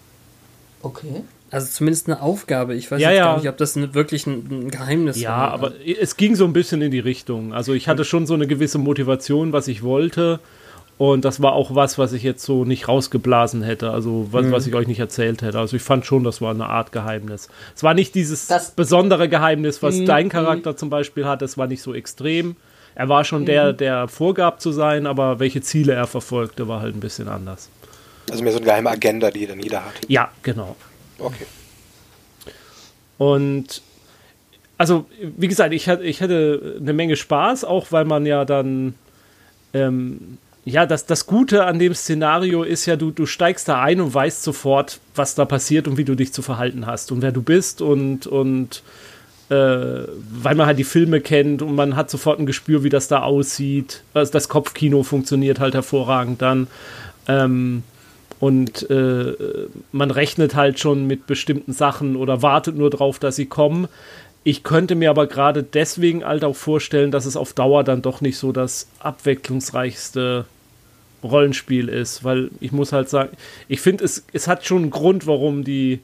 Okay. Also zumindest eine Aufgabe. Ich weiß Ja, jetzt ja. gar nicht, ob das wirklich ein, ein Geheimnis Ja, war. aber es ging so ein bisschen in die Richtung. Also ich hatte schon so eine gewisse Motivation, was ich wollte. Und das war auch was, was ich jetzt so nicht rausgeblasen hätte. Also was, was ich euch nicht erzählt hätte. Also ich fand schon, das war eine Art Geheimnis. Es war nicht dieses Das- besondere Geheimnis, was Mhm, dein Charakter zum Beispiel hat. Es war nicht so extrem. Er war schon der, der vorgab zu sein, aber welche Ziele er verfolgte, war halt ein bisschen anders. Also mehr so eine geheime Agenda, die dann jeder hat. Ja, genau. Okay. Und also, wie gesagt, ich hatte, ich hatte eine Menge Spaß, auch weil man ja dann, ähm, ja, das, das Gute an dem Szenario ist ja, du, du steigst da ein und weißt sofort, was da passiert und wie du dich zu verhalten hast und wer du bist und, und äh, weil man halt die Filme kennt und man hat sofort ein Gespür, wie das da aussieht. Also das Kopfkino funktioniert halt hervorragend dann. Ähm, und äh, man rechnet halt schon mit bestimmten Sachen oder wartet nur drauf, dass sie kommen. Ich könnte mir aber gerade deswegen halt auch vorstellen, dass es auf Dauer dann doch nicht so das abwechslungsreichste Rollenspiel ist, weil ich muss halt sagen, ich finde, es, es hat schon einen Grund, warum die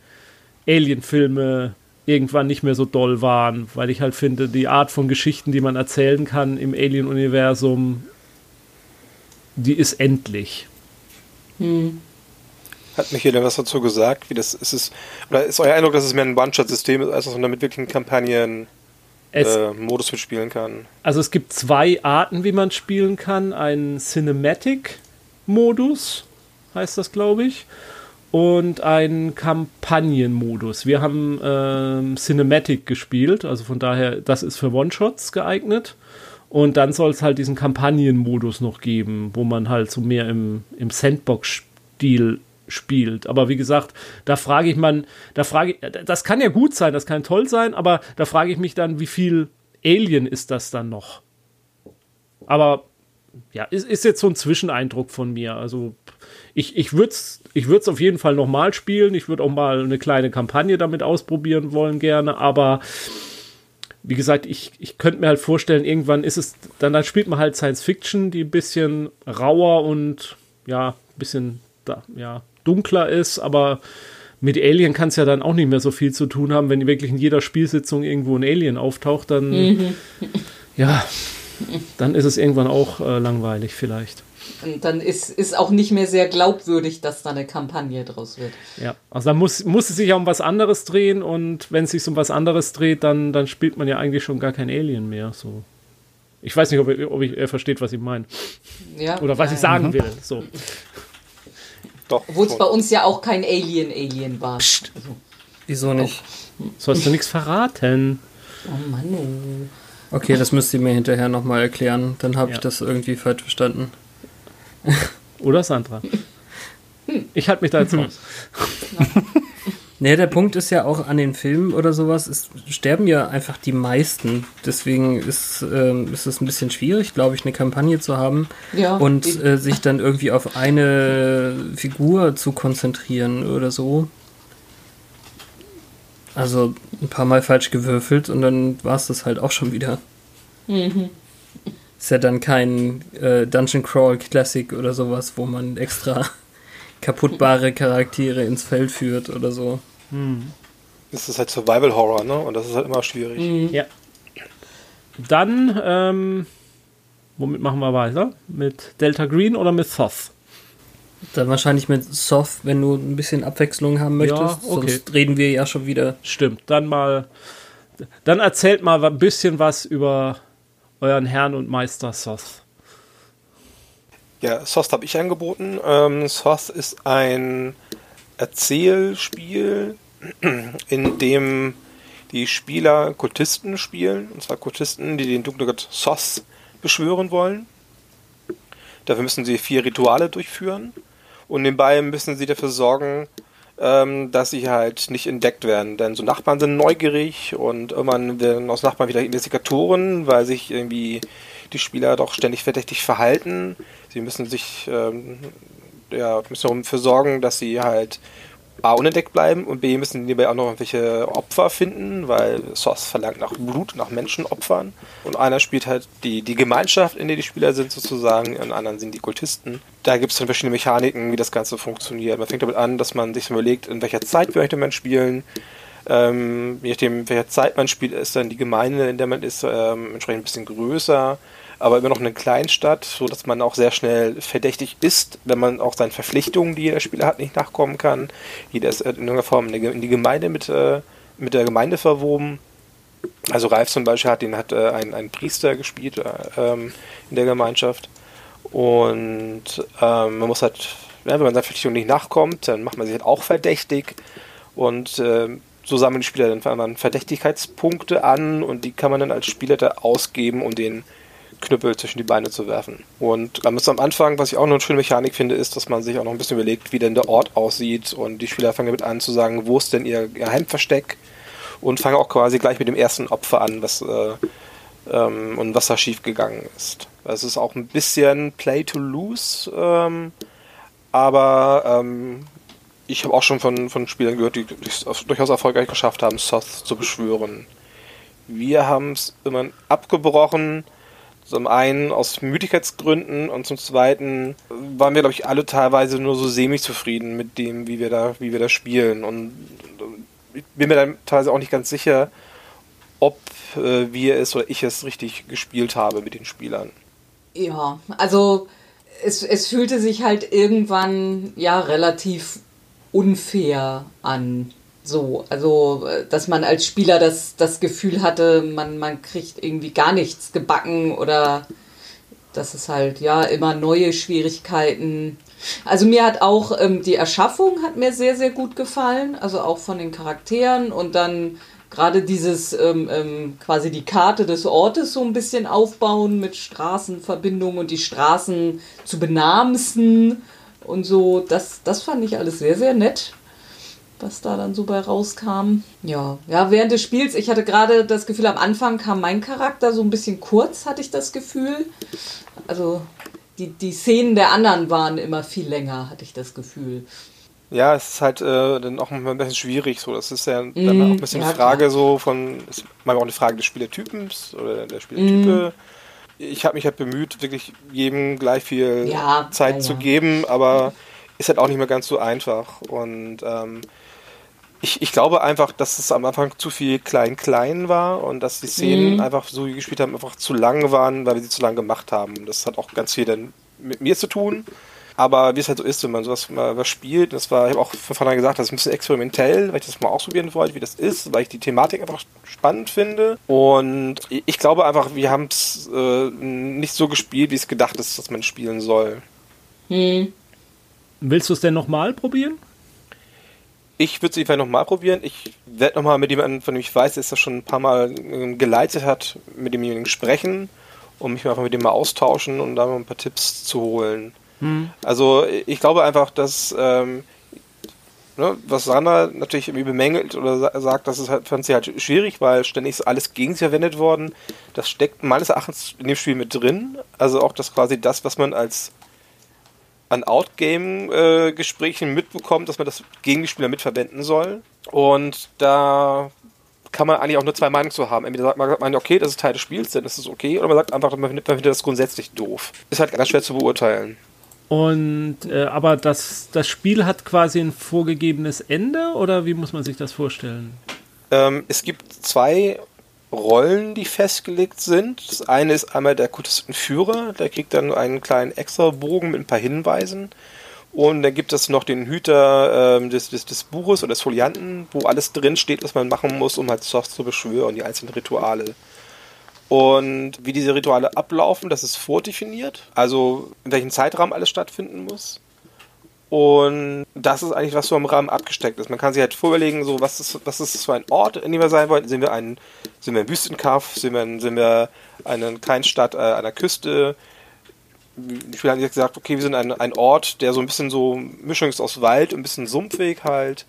Alien-Filme irgendwann nicht mehr so doll waren, weil ich halt finde, die Art von Geschichten, die man erzählen kann im Alien-Universum, die ist endlich. Hat Michael denn was dazu gesagt? Wie das ist es, oder ist euer Eindruck, dass es mehr ein One-Shot-System ist, als dass man damit wirklich einen Kampagnen-Modus äh, mitspielen kann? Also es gibt zwei Arten, wie man spielen kann. Ein Cinematic-Modus, heißt das, glaube ich, und ein Kampagnenmodus. Wir haben ähm, Cinematic gespielt, also von daher, das ist für One-Shots geeignet. Und dann soll es halt diesen Kampagnenmodus noch geben, wo man halt so mehr im, im Sandbox-Stil spielt. Aber wie gesagt, da frage ich man, da frage ich, das kann ja gut sein, das kann toll sein, aber da frage ich mich dann, wie viel Alien ist das dann noch? Aber ja, ist, ist jetzt so ein Zwischeneindruck von mir. Also ich, ich würde es ich würd's auf jeden Fall nochmal spielen. Ich würde auch mal eine kleine Kampagne damit ausprobieren wollen gerne, aber wie gesagt, ich, ich könnte mir halt vorstellen, irgendwann ist es, dann, dann spielt man halt Science Fiction, die ein bisschen rauer und ja, ein bisschen da, ja, dunkler ist, aber mit Alien kann es ja dann auch nicht mehr so viel zu tun haben, wenn wirklich in jeder Spielsitzung irgendwo ein Alien auftaucht, dann ja, dann ist es irgendwann auch äh, langweilig vielleicht. Und dann ist, ist auch nicht mehr sehr glaubwürdig, dass da eine Kampagne draus wird. Ja, also dann muss, muss es sich ja um was anderes drehen und wenn es sich um was anderes dreht, dann, dann spielt man ja eigentlich schon gar kein Alien mehr. So. Ich weiß nicht, ob, ich- ob ich, er versteht, was ich meine. Ja, Oder was ja, ich sagen will. So. Doch. Obwohl es bei uns ja auch kein Alien-Alien war. Also, Wieso nicht? Sollst du nichts verraten? oh Mann, oh. Okay, das müsst ihr mir hinterher nochmal erklären. Dann habe Ja. ich das irgendwie falsch verstanden. Oder Sandra? Ich halte mich da jetzt raus. Nee, der Punkt ist ja auch an den Filmen oder sowas, es sterben ja einfach die meisten. Deswegen ist, ähm, ist es ein bisschen schwierig, glaube ich, eine Kampagne zu haben Ja, und äh, sich dann irgendwie auf eine Figur zu konzentrieren oder so. Also ein paar Mal falsch gewürfelt und dann war es das halt auch schon wieder. Ist ja dann kein äh, Dungeon Crawl Classic oder sowas, wo man extra kaputtbare Charaktere ins Feld führt oder so. Das ist halt Survival Horror, ne? Und das ist halt immer schwierig. Ja. Dann, ähm, womit machen wir weiter? Mit Delta Green oder mit Thoth? Dann wahrscheinlich mit Soft, wenn du ein bisschen Abwechslung haben möchtest. Ja, okay. Sonst reden wir ja schon wieder. Stimmt. Dann mal, dann erzählt mal ein bisschen was über euren Herrn und Meister Thoth. Ja, Sost habe ich angeboten. Ähm, Sost ist ein Erzählspiel, in dem die Spieler Kultisten spielen. Und zwar Kultisten, die den dunklen Gott Sos beschwören wollen. Dafür müssen sie vier Rituale durchführen. Und nebenbei müssen sie dafür sorgen, ähm, dass sie halt nicht entdeckt werden. Denn so Nachbarn sind neugierig und irgendwann werden aus Nachbarn wieder Investigatoren, weil sich irgendwie die Spieler doch ständig verdächtig verhalten. Sie müssen sich ähm, ja, müssen dafür sorgen, dass sie halt A unentdeckt bleiben und B müssen nebenbei auch noch irgendwelche Opfer finden, weil SOS verlangt nach Blut, nach Menschenopfern. Und einer spielt halt die, die Gemeinschaft, in der die Spieler sind sozusagen, und anderen sind die Kultisten. Da gibt es dann verschiedene Mechaniken, wie das Ganze funktioniert. Man fängt damit an, dass man sich überlegt, in welcher Zeit möchte man spielen. Ähm, je nachdem, welcher Zeit man spielt, ist dann die Gemeinde, in der man ist, ähm, entsprechend ein bisschen größer aber immer noch eine Kleinstadt, so dass man auch sehr schnell verdächtig ist, wenn man auch seinen Verpflichtungen, die jeder Spieler hat, nicht nachkommen kann. Jeder ist in irgendeiner Form in die Gemeinde mit, äh, mit der Gemeinde verwoben. Also Ralf zum Beispiel hat den hat äh, ein, ein Priester gespielt äh, ähm, in der Gemeinschaft. Und ähm, man muss halt, ja, wenn man seiner Verpflichtung nicht nachkommt, dann macht man sich halt auch verdächtig. Und äh, so sammeln die Spieler dann Verdächtigkeitspunkte an und die kann man dann als Spieler da ausgeben, um den Knüppel zwischen die Beine zu werfen. Und am Anfang, was ich auch noch eine schöne Mechanik finde, ist, dass man sich auch noch ein bisschen überlegt, wie denn der Ort aussieht. Und die Spieler fangen damit an zu sagen, wo ist denn ihr Geheimversteck? Und fangen auch quasi gleich mit dem ersten Opfer an, was, äh, ähm, und was da schiefgegangen ist. Es ist auch ein bisschen Play to Lose, ähm, aber ähm, ich habe auch schon von, von Spielern gehört, die es durchaus erfolgreich geschafft haben, Soth zu beschwören. Wir haben es immer abgebrochen, zum einen aus Müdigkeitsgründen und zum zweiten waren wir, glaube ich, alle teilweise nur so semi-zufrieden mit dem, wie wir da, wie wir da spielen. Und ich bin mir dann teilweise auch nicht ganz sicher, ob äh, wir es oder ich es richtig gespielt habe mit den Spielern. Ja, also es, es fühlte sich halt irgendwann ja relativ unfair an. So, also, dass man als Spieler das, das Gefühl hatte, man, man kriegt irgendwie gar nichts gebacken oder dass es halt, ja, immer neue Schwierigkeiten. Also mir hat auch ähm, die Erschaffung hat mir sehr, sehr gut gefallen, also auch von den Charakteren und dann gerade dieses ähm, ähm, quasi die Karte des Ortes so ein bisschen aufbauen mit Straßenverbindungen und die Straßen zu benamsen und so, das, das fand ich alles sehr, sehr nett was da dann so bei rauskam. Ja, ja, während des Spiels, ich hatte gerade das Gefühl, am Anfang kam mein Charakter so ein bisschen kurz, hatte ich das Gefühl. Also die, die Szenen der anderen waren immer viel länger, hatte ich das Gefühl. Ja, es ist halt äh, dann auch ein bisschen schwierig so. Das ist ja dann mm, auch ein bisschen ja, eine Frage klar. so von, ist manchmal auch eine Frage des Spielertypens oder der Spielertype. Mm. Ich habe mich halt bemüht, wirklich jedem gleich viel ja, Zeit ja, zu geben, aber ist halt auch nicht mehr ganz so einfach. Und ähm, ich, ich glaube einfach, dass es am Anfang zu viel klein-klein war und dass die Szenen mhm. einfach so wie gespielt haben, einfach zu lang waren, weil wir sie zu lang gemacht haben. Das hat auch ganz viel dann mit mir zu tun. Aber wie es halt so ist, wenn man sowas mal was spielt, das war, ich habe auch von vornherein gesagt, das ist ein bisschen experimentell, weil ich das mal ausprobieren wollte, wie das ist, weil ich die Thematik einfach spannend finde. Und ich glaube einfach, wir haben es äh, nicht so gespielt, wie es gedacht ist, dass man spielen soll. Hm. Willst du es denn nochmal probieren? Ich würde es einfach nochmal probieren. Ich werde nochmal mit jemandem, von dem ich weiß, dass das schon ein paar Mal ähm, geleitet hat, mit demjenigen sprechen und mich einfach mit dem mal austauschen und da mal ein paar Tipps zu holen. Mhm. Also ich glaube einfach, dass ähm, ne, was Sandra natürlich irgendwie bemängelt oder sagt, dass es halt, fand sie halt schwierig, weil ständig ist alles gegen sie verwendet worden. Das steckt meines Erachtens in dem Spiel mit drin. Also auch das quasi das, was man als an Outgame-Gesprächen mitbekommt, dass man das gegen die Spieler mitverwenden soll. Und da kann man eigentlich auch nur zwei Meinungen zu haben. Entweder sagt man, okay, das ist Teil des Spiels, dann ist es okay, oder man sagt einfach, man findet, man findet das grundsätzlich doof. Ist halt ganz schwer zu beurteilen. Und äh, aber das, das Spiel hat quasi ein vorgegebenes Ende oder wie muss man sich das vorstellen? Ähm, es gibt zwei Rollen, die festgelegt sind. Das eine ist einmal der Kultistenführer, der kriegt dann einen kleinen Extra-Bogen mit ein paar Hinweisen. Und dann gibt es noch den Hüter ähm, des, des, des Buches oder des Folianten, wo alles drin steht, was man machen muss, um halt Soft zu beschwören, die einzelnen Rituale. Und wie diese Rituale ablaufen, das ist vordefiniert. Also in welchem Zeitrahmen alles stattfinden muss. Und das ist eigentlich, was so am Rahmen abgesteckt ist. Man kann sich halt vorlegen, so was ist, was ist das für ein Ort, in dem wir sein wollen. Sind wir ein, sind wir ein Wüstenkaff? Sind wir, sind wir eine Kleinstadt äh, an der Küste? Ich habe gesagt, okay, wir sind ein, ein Ort, der so ein bisschen so Mischung ist aus Wald und ein bisschen sumpfig halt.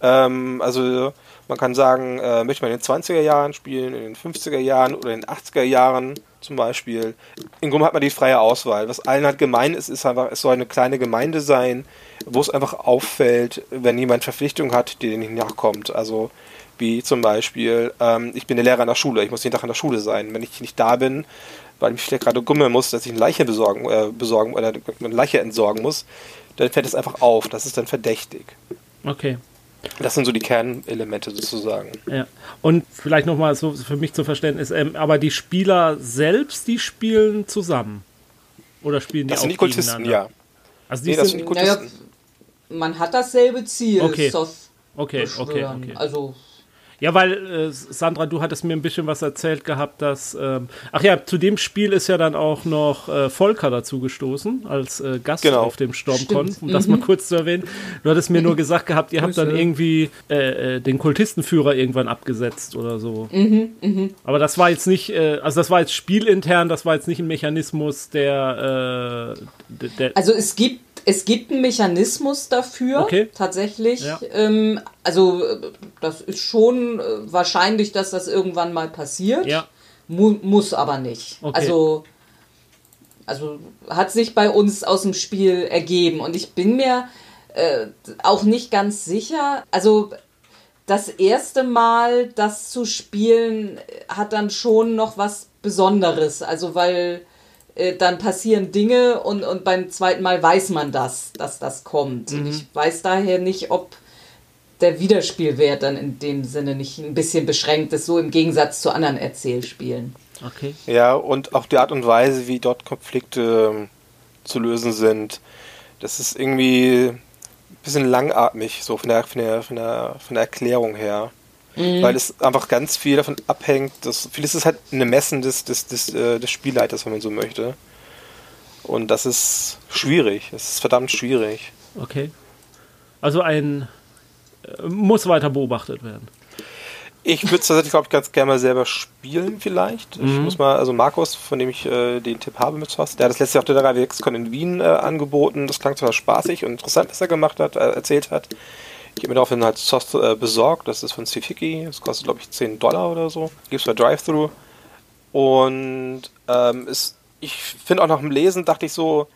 Ähm, also man kann sagen, äh, möchte man in den 20er Jahren spielen, in den 50er Jahren oder in den 80er Jahren zum Beispiel. Im Grunde hat man die freie Auswahl. Was allen halt gemein ist, ist einfach, es soll eine kleine Gemeinde sein, wo es einfach auffällt, wenn jemand Verpflichtungen hat, die nicht nachkommt. Also wie zum Beispiel, ähm, ich bin der Lehrer an der Schule, ich muss jeden Tag an der Schule sein. Wenn ich nicht da bin, weil ich vielleicht gerade gummern muss, dass ich eine Leiche besorgen, äh, besorgen oder eine Leiche entsorgen muss, dann fällt es einfach auf. Das ist dann verdächtig. Okay. Das sind so die Kernelemente sozusagen. Ja. Und vielleicht nochmal so für mich zu Verständnis, ähm, aber die Spieler selbst, die spielen zusammen. Oder spielen die das auch sind die Kultisten, ja. Also die nee, das sind, sind die Kultisten. Naja, man hat dasselbe Ziel. Okay. Okay, okay, okay. Also ja, weil, äh, Sandra, du hattest mir ein bisschen was erzählt gehabt, dass. Ähm, ach ja, zu dem Spiel ist ja dann auch noch äh, Volker dazu gestoßen, als äh, Gast genau. auf dem Stormcon, um mhm. das mal kurz zu erwähnen. Du hattest mir nur gesagt gehabt, ihr habt dann irgendwie äh, äh, den Kultistenführer irgendwann abgesetzt oder so. Mhm, mh. Aber das war jetzt nicht, äh, also das war jetzt spielintern, das war jetzt nicht ein Mechanismus, der. der also es gibt es gibt einen Mechanismus dafür, okay. tatsächlich. Ja. Ähm, also das ist schon äh, wahrscheinlich, dass das irgendwann mal passiert. Ja. Mu muss aber nicht. Okay. Also, also hat sich bei uns aus dem Spiel ergeben. Und ich bin mir äh, auch nicht ganz sicher. Also das erste Mal, das zu spielen, hat dann schon noch was Besonderes. Also weil äh, dann passieren Dinge und, und beim zweiten Mal weiß man das, dass das kommt. Mhm. Und ich weiß daher nicht, ob der Wiederspielwert dann in dem Sinne nicht ein bisschen beschränkt ist, so im Gegensatz zu anderen Erzählspielen. Okay. Ja, und auch die Art und Weise, wie dort Konflikte ähm, zu lösen sind, das ist irgendwie ein bisschen langatmig, so von der, von der, von der, von der Erklärung her. Mhm. Weil es einfach ganz viel davon abhängt, dass vieles ist halt eine Messen des, des, des, äh, des Spielleiters, wenn man so möchte. Und das ist schwierig. Es ist verdammt schwierig. Okay. Also ein äh, muss weiter beobachtet werden. Ich würde es tatsächlich, glaube ich, ganz gerne mal selber spielen, vielleicht. Mhm. Ich muss mal, also Markus, von dem ich äh, den Tipp habe mit was, der hat das letzte Jahr auf der 3WXCon in Wien äh, angeboten. Das klang zwar spaßig und interessant, was er gemacht hat, äh, erzählt hat. Ich habe mir daraufhin halt Sauce äh, besorgt. Das ist von Sifiki. Das kostet, glaube ich, 10 Dollar oder so. Gibt es bei Drive-Thru. Und ähm, ist, ich finde auch nach dem Lesen dachte ich so,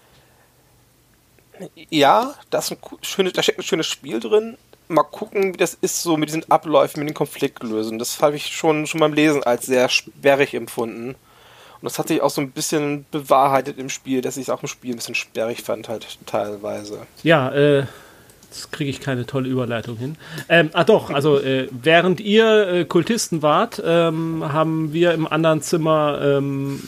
ja, da, ist ein schönes, da steckt ein schönes Spiel drin. Mal gucken, wie das ist, so mit diesen Abläufen, mit den Konfliktlösen. Das habe ich schon, schon beim Lesen als sehr sperrig empfunden. Und das hat sich auch so ein bisschen bewahrheitet im Spiel, dass ich es auch im Spiel ein bisschen sperrig fand, halt teilweise. Ja, äh, Jetzt kriege ich keine tolle Überleitung hin. Ähm, ah doch, also äh, während ihr äh, Kultisten wart, ähm, haben wir im anderen Zimmer, ähm,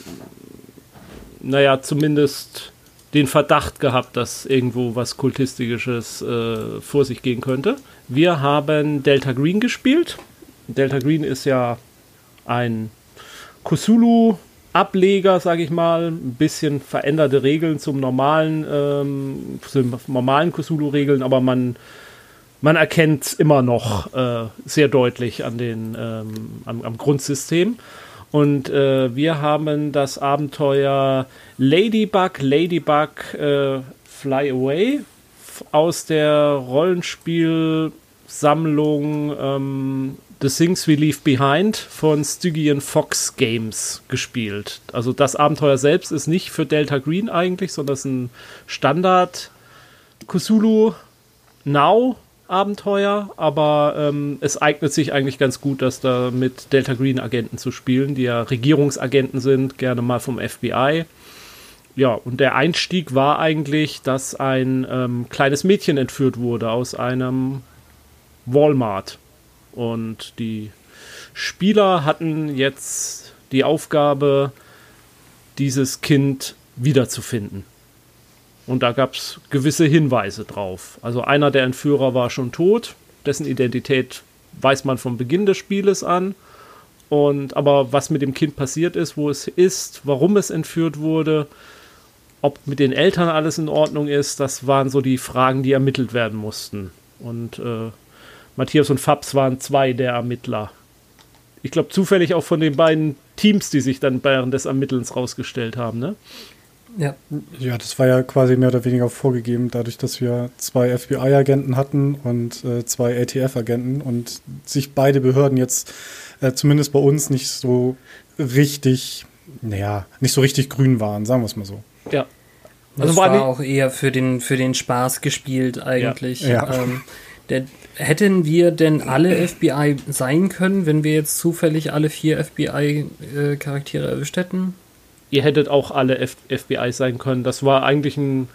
naja, zumindest den Verdacht gehabt, dass irgendwo was Kultistisches äh, vor sich gehen könnte. Wir haben Delta Green gespielt. Delta Green ist ja ein Kusulu Ableger, sage ich mal, ein bisschen veränderte Regeln zum normalen, ähm, zum normalen Cthulhu-Regeln, aber man, man erkennt es immer noch äh, sehr deutlich an den, ähm, am, am, Grundsystem. Und äh, wir haben das Abenteuer Ladybug, Ladybug äh, Fly Away aus der Rollenspielsammlung ähm, The Things We Leave Behind von Stygian Fox Games gespielt. Also das Abenteuer selbst ist nicht für Delta Green eigentlich, sondern es ist ein Standard Cthulhu Now Abenteuer, aber ähm, es eignet sich eigentlich ganz gut, das da mit Delta Green Agenten zu spielen, die ja Regierungsagenten sind, gerne mal vom FBI. Ja, und der Einstieg war eigentlich, dass ein ähm, kleines Mädchen entführt wurde aus einem Walmart. Und die Spieler hatten jetzt die Aufgabe, dieses Kind wiederzufinden. Und da gab es gewisse Hinweise drauf. Also einer der Entführer war schon tot, dessen Identität weiß man vom Beginn des Spieles an. Und aber was mit dem Kind passiert ist, wo es ist, warum es entführt wurde, ob mit den Eltern alles in Ordnung ist, das waren so die Fragen, die ermittelt werden mussten. Und äh, Matthias und Fabs waren zwei der Ermittler. Ich glaube zufällig auch von den beiden Teams, die sich dann während des Ermittelns rausgestellt haben, ne? Ja. Ja, das war ja quasi mehr oder weniger vorgegeben, dadurch, dass wir zwei FBI-Agenten hatten und äh, zwei ATF-Agenten und sich beide Behörden jetzt äh, zumindest bei uns nicht so richtig, naja, nicht so richtig grün waren, sagen wir es mal so. Ja. Also das war, war auch eher für den, für den Spaß gespielt eigentlich. Ja. ja. Ähm, der, hätten wir denn alle FBI sein können, wenn wir jetzt zufällig alle vier FBI-Charaktere äh, erwischt hätten? ihr hättet auch alle F FBI sein können. Das war eigentlich ein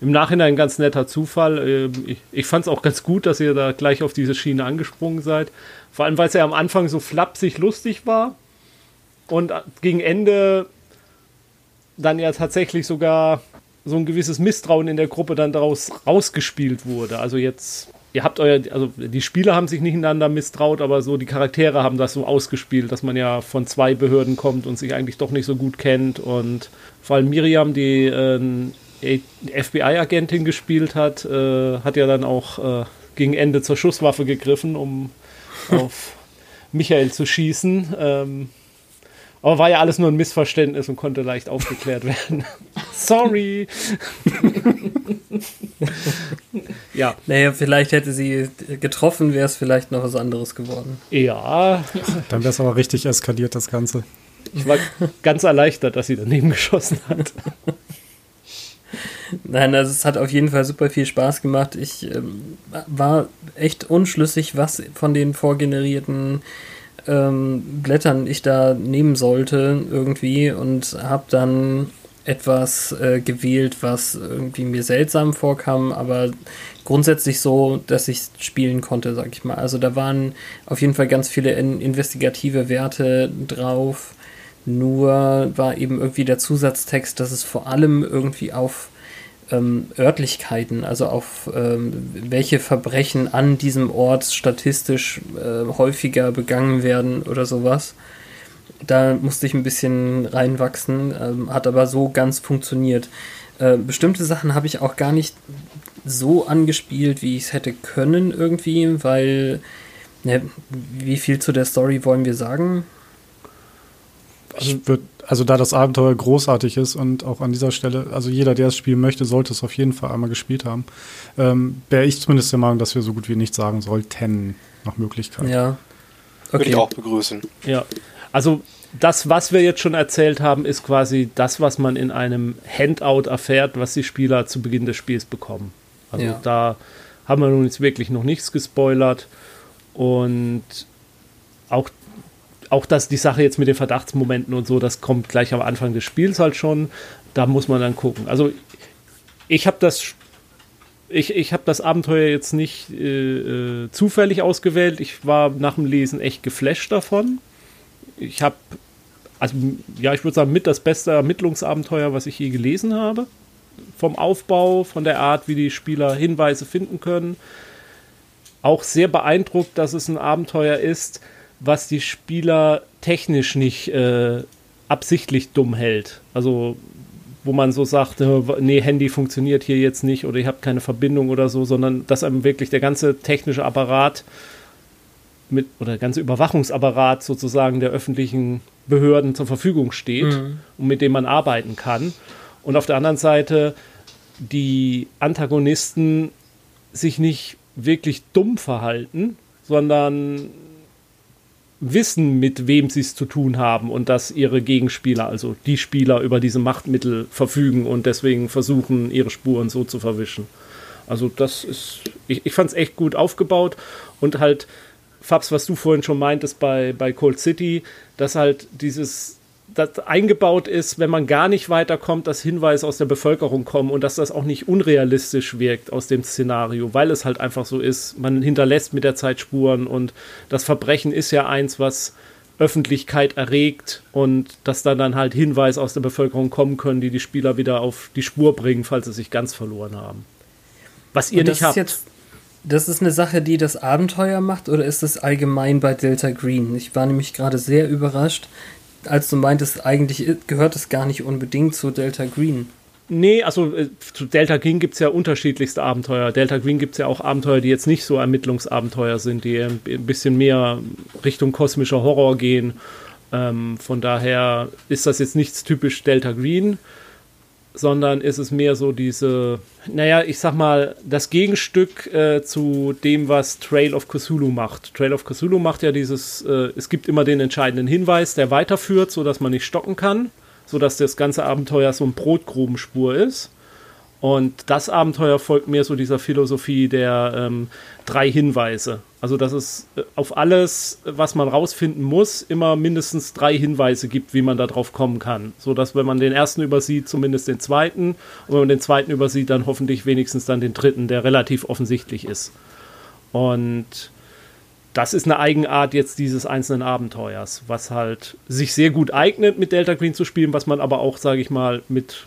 im Nachhinein ein ganz netter Zufall. Ähm, ich, ich fand es auch ganz gut, dass ihr da gleich auf diese Schiene angesprungen seid. Vor allem, weil es ja am Anfang so flapsig lustig war und gegen Ende dann ja tatsächlich sogar so ein gewisses Misstrauen in der Gruppe dann daraus rausgespielt wurde. Also jetzt ihr habt euer, also die Spieler haben sich nicht einander misstraut, aber so die Charaktere haben das so ausgespielt, dass man ja von zwei Behörden kommt und sich eigentlich doch nicht so gut kennt. Und vor allem Miriam, die äh, FBI-Agentin gespielt hat, äh, hat ja dann auch äh, gegen Ende zur Schusswaffe gegriffen, um auf Michael zu schießen. Ähm, aber war ja alles nur ein Missverständnis und konnte leicht aufgeklärt werden. Sorry. ja. Naja, vielleicht hätte sie getroffen, wäre es vielleicht noch was anderes geworden. Ja. Dann wäre es aber richtig eskaliert, das Ganze. Ich war ganz erleichtert, dass sie daneben geschossen hat. Nein, also es hat auf jeden Fall super viel Spaß gemacht. Ich ähm, war echt unschlüssig, was von den vorgenerierten ähm, Blättern ich da nehmen sollte irgendwie und habe dann etwas äh, gewählt, was irgendwie mir seltsam vorkam, aber grundsätzlich so, dass ich spielen konnte, sag ich mal. Also da waren auf jeden Fall ganz viele in investigative Werte drauf. Nur war eben irgendwie der Zusatztext, dass es vor allem irgendwie auf ähm, Örtlichkeiten, also auf ähm, welche Verbrechen an diesem Ort statistisch äh, häufiger begangen werden oder sowas. Da musste ich ein bisschen reinwachsen, ähm, hat aber so ganz funktioniert. Äh, bestimmte Sachen habe ich auch gar nicht so angespielt, wie ich es hätte können irgendwie, weil ne, wie viel zu der Story wollen wir sagen? Ich würde also da das Abenteuer großartig ist und auch an dieser Stelle, also jeder, der es spielen möchte, sollte es auf jeden Fall einmal gespielt haben, ähm, wäre ich zumindest der Meinung, dass wir so gut wie nichts sagen sollten, nach Möglichkeit. Ja. Okay. Würde ich auch begrüßen. Ja. Also das, was wir jetzt schon erzählt haben, ist quasi das, was man in einem Handout erfährt, was die Spieler zu Beginn des Spiels bekommen. Also ja. da haben wir nun jetzt wirklich noch nichts gespoilert. Und auch auch dass die Sache jetzt mit den Verdachtsmomenten und so, das kommt gleich am Anfang des Spiels halt schon. Da muss man dann gucken. Also ich habe das ich, ich habe das Abenteuer jetzt nicht äh, äh, zufällig ausgewählt. Ich war nach dem Lesen echt geflasht davon. Ich habe, also ja, ich würde sagen, mit das beste Ermittlungsabenteuer, was ich je gelesen habe. Vom Aufbau, von der Art, wie die Spieler Hinweise finden können. Auch sehr beeindruckt, dass es ein Abenteuer ist, was die Spieler technisch nicht äh, absichtlich dumm hält. Also wo man so sagt, äh, nee, Handy funktioniert hier jetzt nicht oder ihr habt keine Verbindung oder so, sondern dass einem wirklich der ganze technische Apparat mit oder der ganze Überwachungsapparat sozusagen der öffentlichen Behörden zur Verfügung steht mhm. und mit dem man arbeiten kann. Und auf der anderen Seite die Antagonisten sich nicht wirklich dumm verhalten, sondern wissen, mit wem sie es zu tun haben und dass ihre Gegenspieler, also die Spieler, über diese Machtmittel verfügen und deswegen versuchen, ihre Spuren so zu verwischen. Also das ist, ich, ich fand es echt gut aufgebaut und halt, Fabs, was du vorhin schon meintest bei, bei Cold City, dass halt dieses das eingebaut ist, wenn man gar nicht weiterkommt, dass Hinweise aus der Bevölkerung kommen und dass das auch nicht unrealistisch wirkt aus dem Szenario, weil es halt einfach so ist. Man hinterlässt mit der Zeit Spuren und das Verbrechen ist ja eins, was Öffentlichkeit erregt und dass dann dann halt Hinweise aus der Bevölkerung kommen können, die die Spieler wieder auf die Spur bringen, falls sie sich ganz verloren haben. Was ihr nicht habt. Jetzt, das ist eine Sache, die das Abenteuer macht oder ist das allgemein bei Delta Green? Ich war nämlich gerade sehr überrascht, als du meintest, eigentlich gehört es gar nicht unbedingt zu Delta Green. Nee, also äh, zu Delta Green gibt es ja unterschiedlichste Abenteuer. Delta Green gibt es ja auch Abenteuer, die jetzt nicht so Ermittlungsabenteuer sind, die ein bisschen mehr Richtung kosmischer Horror gehen. Ähm, von daher ist das jetzt nichts typisch Delta Green sondern ist es mehr so diese, naja, ich sag mal, das Gegenstück äh, zu dem, was Trail of Cthulhu macht. Trail of Cthulhu macht ja dieses, äh, es gibt immer den entscheidenden Hinweis, der weiterführt, sodass man nicht stocken kann, sodass das ganze Abenteuer so ein Brotgrubenspur ist. Und das Abenteuer folgt mehr so dieser Philosophie der ähm, drei Hinweise. Also, dass es äh, auf alles, was man rausfinden muss, immer mindestens drei Hinweise gibt, wie man darauf kommen kann. So dass, wenn man den ersten übersieht, zumindest den zweiten. Und wenn man den zweiten übersieht, dann hoffentlich wenigstens dann den dritten, der relativ offensichtlich ist. Und das ist eine Eigenart jetzt dieses einzelnen Abenteuers, was halt sich sehr gut eignet, mit Delta Green zu spielen, was man aber auch, sage ich mal, mit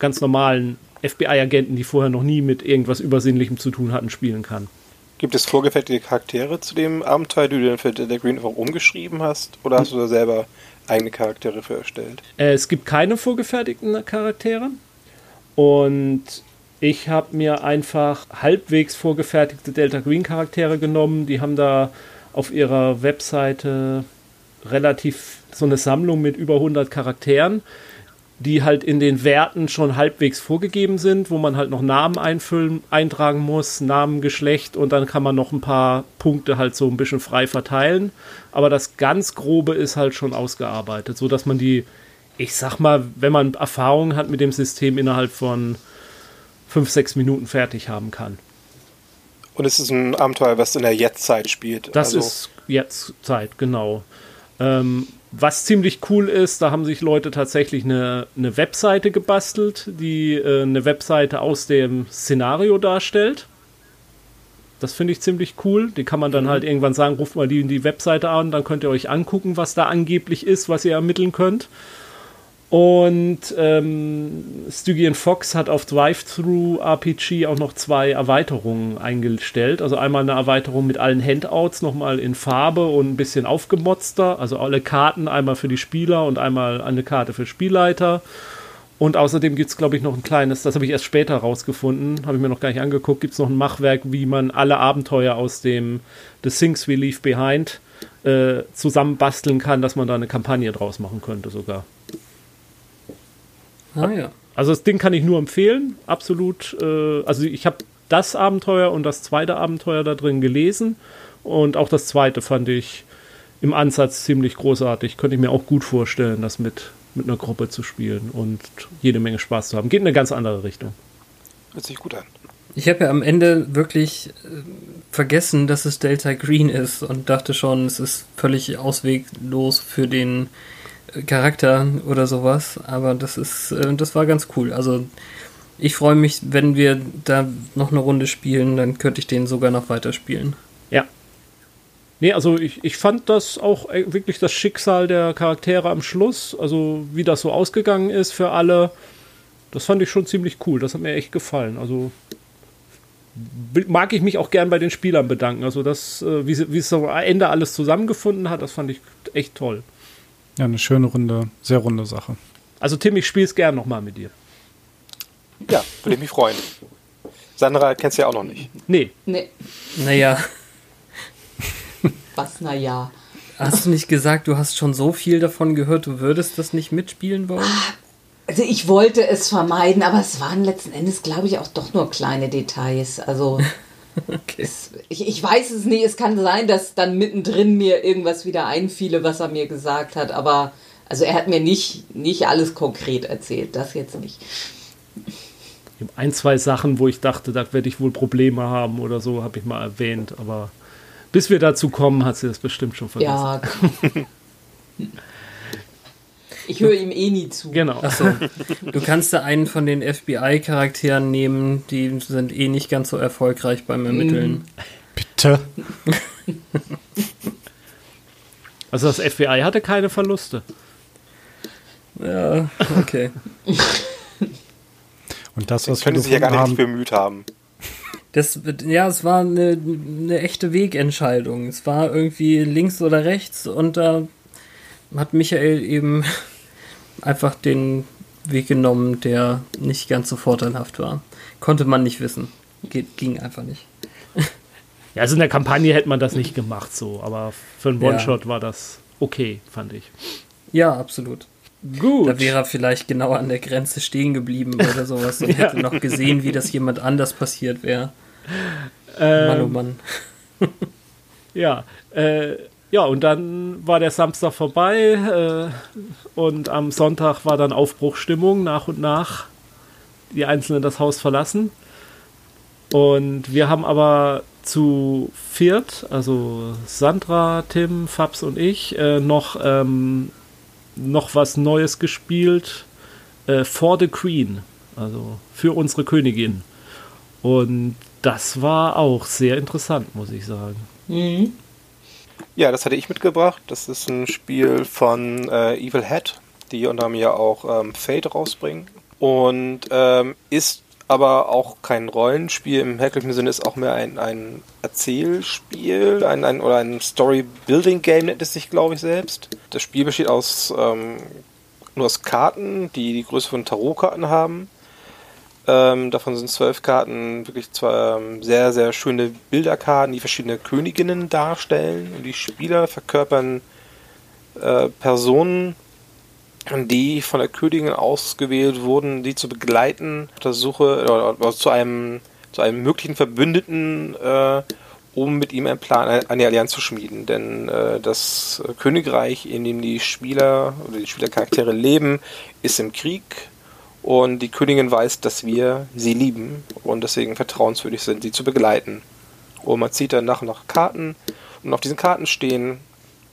ganz normalen FBI-Agenten, die vorher noch nie mit irgendwas Übersinnlichem zu tun hatten, spielen kann. Gibt es vorgefertigte Charaktere zu dem Abenteuer, die du dann für The Green einfach umgeschrieben hast? Oder hast du da selber eigene Charaktere für erstellt? Äh, es gibt keine vorgefertigten Charaktere. Und ich habe mir einfach halbwegs vorgefertigte Delta Green Charaktere genommen. Die haben da auf ihrer Webseite relativ so eine Sammlung mit über 100 Charakteren die halt in den Werten schon halbwegs vorgegeben sind, wo man halt noch Namen einfüllen, eintragen muss, Namen, Geschlecht und dann kann man noch ein paar Punkte halt so ein bisschen frei verteilen. Aber das ganz Grobe ist halt schon ausgearbeitet, so dass man die, ich sag mal, wenn man Erfahrung hat mit dem System innerhalb von fünf, sechs Minuten fertig haben kann. Und es ist ein Abenteuer, was in der Jetztzeit spielt. Das also ist Jetztzeit, genau. Ähm, was ziemlich cool ist, da haben sich Leute tatsächlich eine, eine Webseite gebastelt, die äh, eine Webseite aus dem Szenario darstellt. Das finde ich ziemlich cool. Die kann man dann mhm. halt irgendwann sagen, ruft mal die in die Webseite an, dann könnt ihr euch angucken, was da angeblich ist, was ihr ermitteln könnt. Und ähm, Stygian Fox hat auf Drive-Thru RPG auch noch zwei Erweiterungen eingestellt. Also einmal eine Erweiterung mit allen Handouts, nochmal in Farbe und ein bisschen aufgemotzter. Also alle Karten, einmal für die Spieler und einmal eine Karte für Spielleiter. Und außerdem gibt es, glaube ich, noch ein kleines, das habe ich erst später rausgefunden, habe ich mir noch gar nicht angeguckt, gibt es noch ein Machwerk, wie man alle Abenteuer aus dem The Things We Leave Behind äh, zusammenbasteln kann, dass man da eine Kampagne draus machen könnte sogar. Ah, ja. Also das Ding kann ich nur empfehlen, absolut. Äh, also ich habe das Abenteuer und das zweite Abenteuer da drin gelesen und auch das zweite fand ich im Ansatz ziemlich großartig. Könnte ich mir auch gut vorstellen, das mit, mit einer Gruppe zu spielen und jede Menge Spaß zu haben. Geht in eine ganz andere Richtung. Hört sich gut an. Ich habe ja am Ende wirklich äh, vergessen, dass es Delta Green ist und dachte schon, es ist völlig ausweglos für den Charakter oder sowas, aber das ist, äh, das war ganz cool. Also ich freue mich, wenn wir da noch eine Runde spielen, dann könnte ich den sogar noch weiterspielen. Ja. Nee, also ich, ich fand das auch äh, wirklich das Schicksal der Charaktere am Schluss, also wie das so ausgegangen ist für alle, das fand ich schon ziemlich cool. Das hat mir echt gefallen. Also mag ich mich auch gern bei den Spielern bedanken. Also das, äh, wie, wie es am Ende alles zusammengefunden hat, das fand ich echt toll. Ja, eine schöne runde, sehr runde Sache. Also Tim, ich spiele es gern nochmal mit dir. Ja, würde ich mich freuen. Sandra kennst du ja auch noch nicht. Nee. Nee. Naja. Was, naja? Hast du nicht gesagt, du hast schon so viel davon gehört, du würdest das nicht mitspielen wollen? Also ich wollte es vermeiden, aber es waren letzten Endes, glaube ich, auch doch nur kleine Details. Also okay. ich, ich weiß es nicht. Es kann sein, dass dann mittendrin mir irgendwas wieder einfiele, was er mir gesagt hat. Aber also er hat mir nicht, nicht alles konkret erzählt. Das jetzt nicht. Ein, zwei Sachen, wo ich dachte, da werde ich wohl Probleme haben oder so, habe ich mal erwähnt. Aber bis wir dazu kommen, hat sie das bestimmt schon vergessen. Ja. Ich höre ihm eh nie zu. Genau. Achso. Du kannst da einen von den FBI-Charakteren nehmen, die sind eh nicht ganz so erfolgreich beim Ermitteln. Bitte. Also das FBI hatte keine Verluste. Ja, okay. Und das, was können wir sich ja gar nicht haben, bemüht haben. Das, ja, es war eine, eine echte Wegentscheidung. Es war irgendwie links oder rechts und da hat Michael eben einfach den Weg genommen, der nicht ganz so vorteilhaft war. Konnte man nicht wissen. Ging einfach nicht. Ja, also in der Kampagne hätte man das nicht gemacht so, aber für einen One-Shot ja. war das okay, fand ich. Ja, absolut. Gut. Da wäre er vielleicht genau an der Grenze stehen geblieben oder sowas und ja. hätte noch gesehen, wie das jemand anders passiert wäre. Ähm, Mann, oh Mann. ja, äh, ja, und dann war der Samstag vorbei äh, und am Sonntag war dann Aufbruchstimmung nach und nach. Die Einzelnen das Haus verlassen. Und wir haben aber zu viert, also Sandra, Tim, Fabs und ich, äh, noch, ähm, noch was Neues gespielt. Äh, For the Queen, also für unsere Königin. Und das war auch sehr interessant, muss ich sagen. Mhm. Ja, das hatte ich mitgebracht. Das ist ein Spiel von äh, Evil Head, die unter mir auch ähm, Fate rausbringen. Und ähm, ist aber auch kein Rollenspiel im herkömmlichen Sinne, ist auch mehr ein, ein Erzählspiel ein, ein, oder ein Story-Building-Game nennt es sich, glaube ich, selbst. Das Spiel besteht aus ähm, nur aus Karten, die die Größe von Tarotkarten haben. Ähm, davon sind zwölf Karten wirklich zwei ähm, sehr, sehr schöne Bilderkarten, die verschiedene Königinnen darstellen. Und die Spieler verkörpern äh, Personen, die von der Königin ausgewählt wurden, die zu begleiten auf der Suche oder, oder zu einem zu einem möglichen Verbündeten, äh, um mit ihm einen Plan, eine Allianz zu schmieden. Denn äh, das Königreich, in dem die Spieler oder die Spielercharaktere leben, ist im Krieg und die Königin weiß, dass wir sie lieben und deswegen vertrauenswürdig sind, sie zu begleiten. Und man zieht dann nach und nach Karten und auf diesen Karten stehen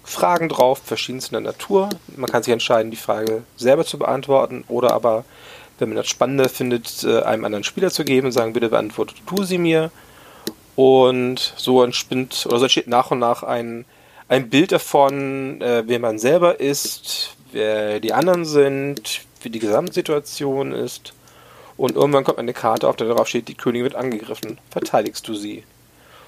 Fragen drauf, verschiedenster Natur. Man kann sich entscheiden, die Frage selber zu beantworten oder aber, wenn man das Spannende findet, äh, einem anderen Spieler zu geben und sagen, bitte beantworte du sie mir. Und so entspinnt oder so entsteht nach und nach ein, ein Bild davon, äh, wer man selber ist, wer die anderen sind, wie die Gesamtsituation ist. Und irgendwann kommt eine Karte, auf der darauf steht, die Königin wird angegriffen. Verteidigst du sie?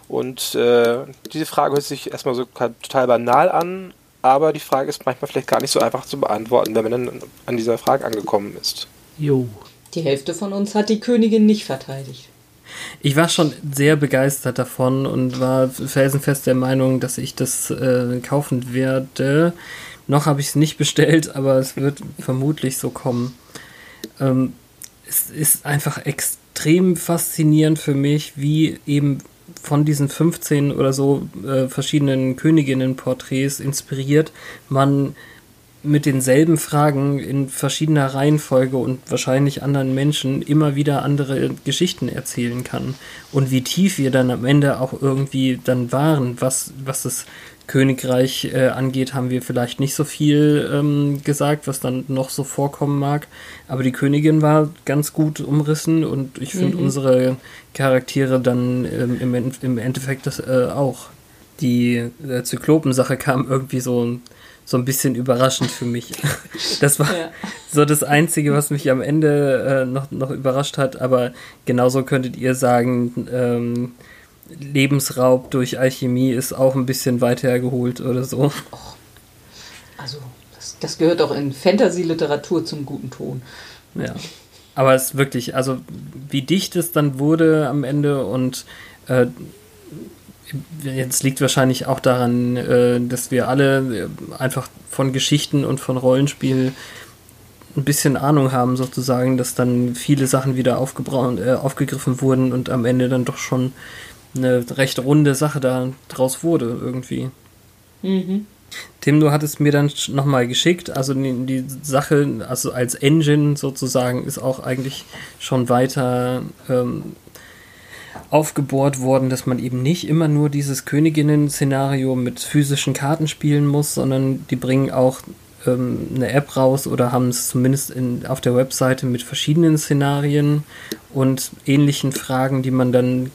Und äh, diese Frage hört sich erstmal so total banal an, aber die Frage ist manchmal vielleicht gar nicht so einfach zu beantworten, wenn man dann an dieser Frage angekommen ist. Jo. Die Hälfte von uns hat die Königin nicht verteidigt. Ich war schon sehr begeistert davon und war felsenfest der Meinung, dass ich das äh, kaufen werde. Noch habe ich es nicht bestellt, aber es wird vermutlich so kommen. Ähm, es ist einfach extrem faszinierend für mich, wie eben von diesen 15 oder so äh, verschiedenen Königinnen-Porträts inspiriert man mit denselben Fragen in verschiedener Reihenfolge und wahrscheinlich anderen Menschen immer wieder andere Geschichten erzählen kann. Und wie tief wir dann am Ende auch irgendwie dann waren, was, was das Königreich äh, angeht, haben wir vielleicht nicht so viel ähm, gesagt, was dann noch so vorkommen mag. Aber die Königin war ganz gut umrissen und ich finde mhm. unsere Charaktere dann ähm, im, im, Endeffekt das äh, auch. Die äh, Zyklopensache kam irgendwie so, so ein bisschen überraschend für mich. Das war ja. so das Einzige, was mich am Ende äh, noch, noch überrascht hat. Aber genauso könntet ihr sagen, ähm, Lebensraub durch Alchemie ist auch ein bisschen weiter hergeholt oder so. Also, das, das gehört auch in Fantasy-Literatur zum guten Ton. Ja. Aber es ist wirklich, also wie dicht es dann wurde am Ende und äh, jetzt liegt wahrscheinlich auch daran, äh, dass wir alle einfach von Geschichten und von Rollenspiel ein bisschen Ahnung haben, sozusagen, dass dann viele Sachen wieder äh, aufgegriffen wurden und am Ende dann doch schon eine recht runde Sache da draus wurde, irgendwie. Mhm. Tim, du hattest mir dann nochmal geschickt, also die, die, Sache, also als Engine sozusagen, ist auch eigentlich schon weiter ähm, aufgebohrt worden, dass man eben nicht immer nur dieses Königinnen-Szenario mit physischen Karten spielen muss, sondern die bringen auch ähm, eine App raus oder haben es zumindest in, auf der Webseite mit verschiedenen Szenarien und ähnlichen Fragen, die man dann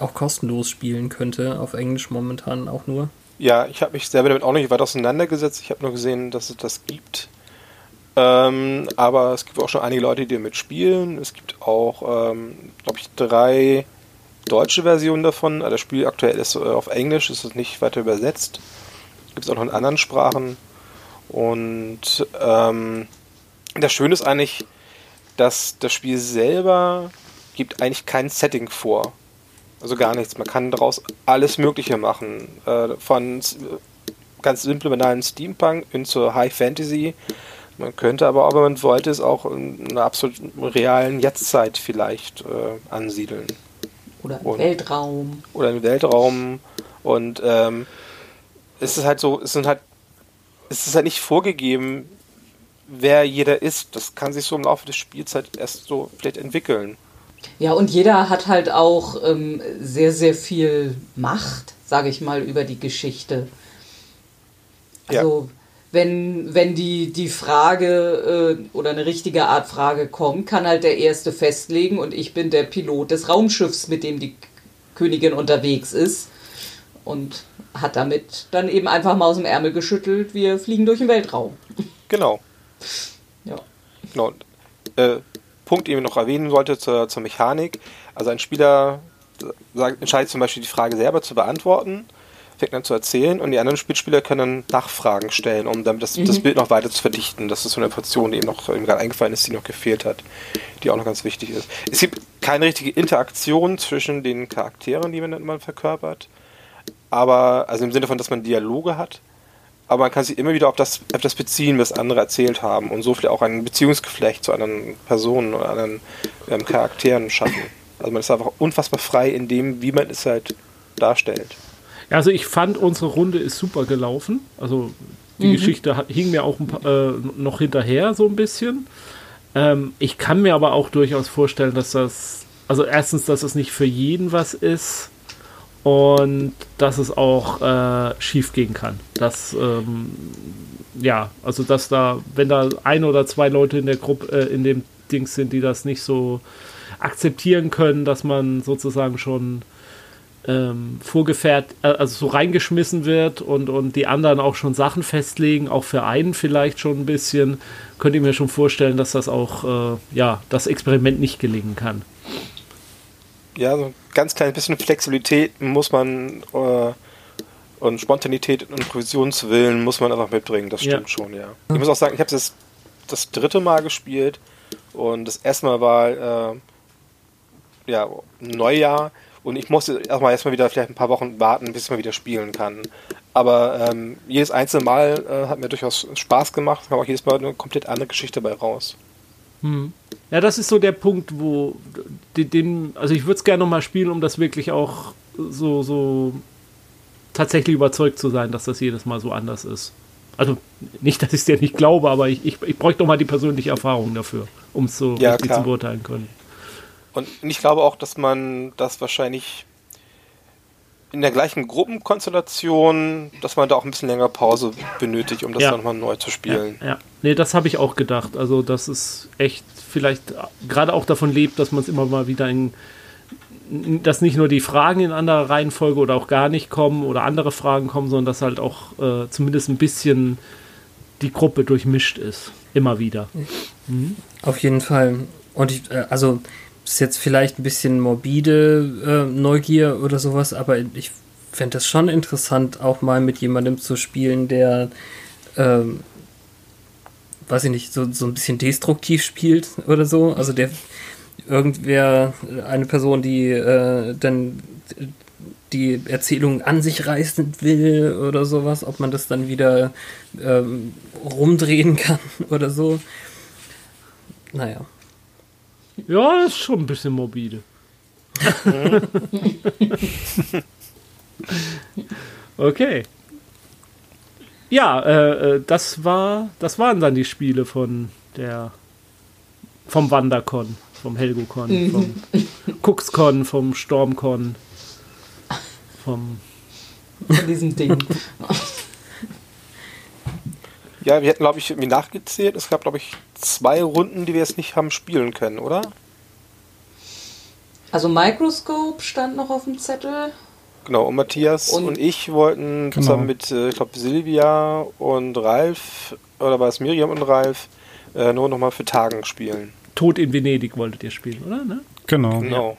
auch kostenlos spielen könnte, auf Englisch momentan auch nur. Ja, ich habe mich selber damit auch nicht weit auseinandergesetzt. Ich habe nur gesehen, dass es das gibt. Ähm, aber es gibt auch schon einige Leute, die damit spielen. Es gibt auch, ähm, glaube ich, drei deutsche Versionen davon. Also das Spiel aktuell ist äh, auf Englisch, ist es nicht weiter übersetzt. Gibt es auch noch in anderen Sprachen. Und ähm, das Schöne ist eigentlich, dass das Spiel selber gibt eigentlich kein Setting vor. Also gar nichts. Man kann daraus alles Mögliche machen. Äh, von ganz simplen, banalen Steampunk hin zur High Fantasy. Man könnte aber auch, wenn man wollte, es auch in einer absolut realen Jetztzeit vielleicht äh, ansiedeln. Oder im Weltraum. Oder im Weltraum. Und ähm, es ist halt so, es sind halt, es ist halt nicht vorgegeben, wer jeder ist. Das kann sich so im Laufe des Spiels halt erst so vielleicht entwickeln. Ja, und jeder hat halt auch ähm, sehr, sehr viel Macht, sage ich mal, über die Geschichte. Also, ja. wenn, wenn die, die Frage äh, oder eine richtige Art Frage kommt, kann halt der Erste festlegen und ich bin der Pilot des Raumschiffs, mit dem die Königin unterwegs ist. Und hat damit dann eben einfach mal aus dem Ärmel geschüttelt, wir fliegen durch den Weltraum. Genau. Ja. Genau. Äh, Punkt, den ich noch erwähnen wollte zur, zur Mechanik. Also ein Spieler sagt, entscheidet zum Beispiel die Frage selber zu beantworten, fängt dann zu erzählen und die anderen Spielspieler können dann Nachfragen stellen, um damit das, mhm. das Bild noch weiter zu verdichten. Das ist so eine Portion, die eben noch eben gerade eingefallen ist, die noch gefehlt hat, die auch noch ganz wichtig ist. Es gibt keine richtige Interaktion zwischen den Charakteren, die man dann mal verkörpert, aber also im Sinne von, dass man Dialoge hat, aber man kann sich immer wieder auf das, auf das beziehen, was andere erzählt haben und so viel auch ein Beziehungsgeflecht zu anderen Personen oder anderen ähm, Charakteren schaffen. Also man ist einfach unfassbar frei in dem, wie man es halt darstellt. Ja, also ich fand, unsere Runde ist super gelaufen. Also die mhm. Geschichte hat, hing mir auch paar, äh, noch hinterher so ein bisschen. Ähm, ich kann mir aber auch durchaus vorstellen, dass das, also erstens, dass es nicht für jeden was ist und dass es auch äh, schief gehen kann. Dass, ähm, ja, also dass da, wenn da ein oder zwei Leute in der Gruppe, äh, in dem Dings sind, die das nicht so akzeptieren können, dass man sozusagen schon ähm, vorgefährt, äh, also so reingeschmissen wird und, und die anderen auch schon Sachen festlegen, auch für einen vielleicht schon ein bisschen, könnt ihr mir schon vorstellen, dass das auch, äh, ja, das Experiment nicht gelingen kann ja, so ein ganz kleines bisschen Flexibilität muss man äh, und Spontanität und Improvisionswillen muss man einfach mitbringen, das stimmt ja. schon, ja. Ich muss auch sagen, ich habe das das dritte Mal gespielt und das erste Mal war äh, ja Neujahr und ich musste erstmal erstmal wieder vielleicht ein paar Wochen warten, bis ich mal wieder spielen kann. Aber ähm, jedes einzelne Mal äh, hat mir durchaus Spaß gemacht, kam auch jedes Mal eine komplett andere Geschichte dabei raus. Hm. Ja, das ist so der Punkt, wo den, also ich würde es gerne nochmal spielen, um das wirklich auch so, so tatsächlich überzeugt zu sein, dass das jedes Mal so anders ist. Also nicht, dass ich es dir nicht glaube, aber ich, ich, ich bräuchte doch mal die persönliche Erfahrung dafür, um es so ja, richtig klar. zu beurteilen können. Und ich glaube auch, dass man das wahrscheinlich in der gleichen Gruppenkonstellation, dass man da auch ein bisschen länger Pause benötigt, um das ja. dann nochmal neu zu spielen. Ja, ja. nee, das habe ich auch gedacht. Also, dass es echt vielleicht gerade auch davon lebt, dass man es immer mal wieder in, dass nicht nur die Fragen in anderer Reihenfolge oder auch gar nicht kommen oder andere Fragen kommen, sondern dass halt auch äh, zumindest ein bisschen die Gruppe durchmischt ist. Immer wieder. Mhm. Auf jeden Fall. Und ich, äh, also ist jetzt vielleicht ein bisschen morbide äh, Neugier oder sowas, aber ich fände es schon interessant, auch mal mit jemandem zu spielen, der, ähm, weiß ich nicht, so, so ein bisschen destruktiv spielt oder so. Also der irgendwer, eine Person, die äh, dann die Erzählung an sich reißen will oder sowas, ob man das dann wieder ähm, rumdrehen kann oder so. naja. Ja, das ist schon ein bisschen morbide. okay. Ja, äh, äh, das war, das waren dann die Spiele von der, vom Wandercon, vom Helgocon, vom Cuxcon, vom Stormcon, vom Von diesem Ding. Ja, wir hätten, glaube ich, irgendwie nachgezählt. Es gab, glaube ich, zwei Runden, die wir jetzt nicht haben spielen können, oder? Also Microscope stand noch auf dem Zettel. Genau, und Matthias und, Und- ich wollten Genau. zusammen mit, äh, ich glaube, Silvia und Ralf, oder war es Miriam und Ralf, äh, nur nochmal für Tagen spielen. Tod in Venedig wolltet ihr spielen, oder? Ne? Genau. Genau.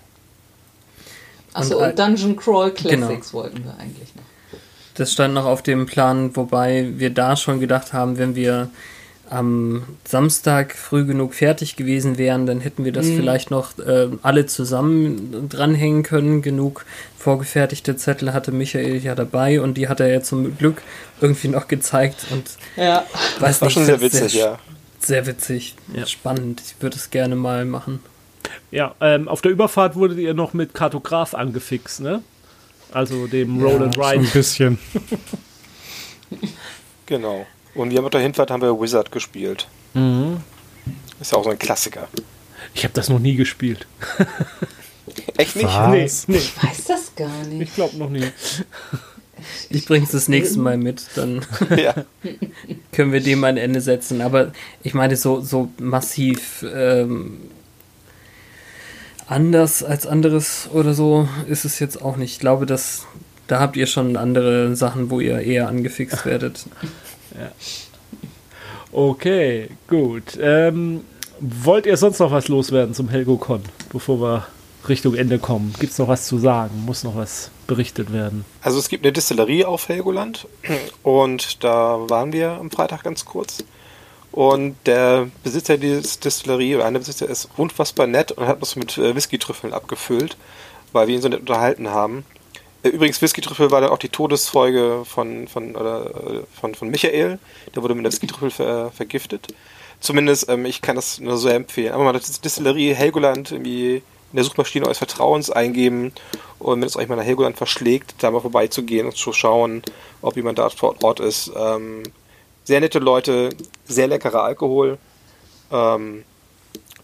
Achso, Und, äh, und, Dungeon Crawl genau. Classics wollten wir eigentlich noch. Das stand noch auf dem Plan, wobei wir da schon gedacht haben, wenn wir am Samstag früh genug fertig gewesen wären, dann hätten wir das vielleicht noch äh, alle zusammen dranhängen können. Genug vorgefertigte Zettel hatte Michael ja dabei und die hat er ja zum Glück irgendwie noch gezeigt und Ja. weiß War nicht, schon sehr das witzig, ja. Sehr witzig, Ja. spannend. Ich würde es gerne mal machen. Ja, ähm, auf der Überfahrt wurdet ihr noch mit Kartograf angefixt, ne? Also dem Roll and So ein Ride. bisschen. Genau. Und wir haben auf der Hinfahrt haben wir Wizard gespielt. Mhm. Ist ja auch so ein Klassiker. Ich habe das noch nie gespielt. Echt nicht? Was? Nee, nee, Ich weiß das gar nicht. ich glaube noch nie. Ich bring's das nächste Mal mit, dann ja. können wir dem ein Ende setzen. Aber ich meine, so, so massiv ähm, anders als anderes oder so ist es jetzt auch nicht. Ich glaube, dass da habt ihr schon andere Sachen, wo ihr eher angefixt werdet. Okay, gut. Ähm, wollt ihr sonst noch was loswerden zum HelgoCon, bevor wir Richtung Ende kommen? Gibt es noch was zu sagen? Muss noch was berichtet werden? Also es gibt eine Distillerie auf Helgoland und da waren wir am Freitag ganz kurz. Und der Besitzer dieses Distillerie, einer Besitzer, ist unfassbar nett und hat uns mit äh, Whisky-Trüffeln abgefüllt, weil wir ihn so nett unterhalten haben. Äh, Übrigens, Whisky-Trüffel war dann auch die Todesfolge von, von, oder, äh, von, von Michael. Der wurde mit einer Whisky-Trüffel ver, vergiftet. Zumindest, ähm, ich kann das nur sehr empfehlen. Aber mal das Distillerie Helgoland irgendwie in der Suchmaschine eures Vertrauens eingeben und wenn es euch mal nach Helgoland verschlägt, da mal vorbeizugehen und zu schauen, ob jemand da vor Ort ist. Ähm, sehr nette Leute, sehr leckerer Alkohol. Ähm,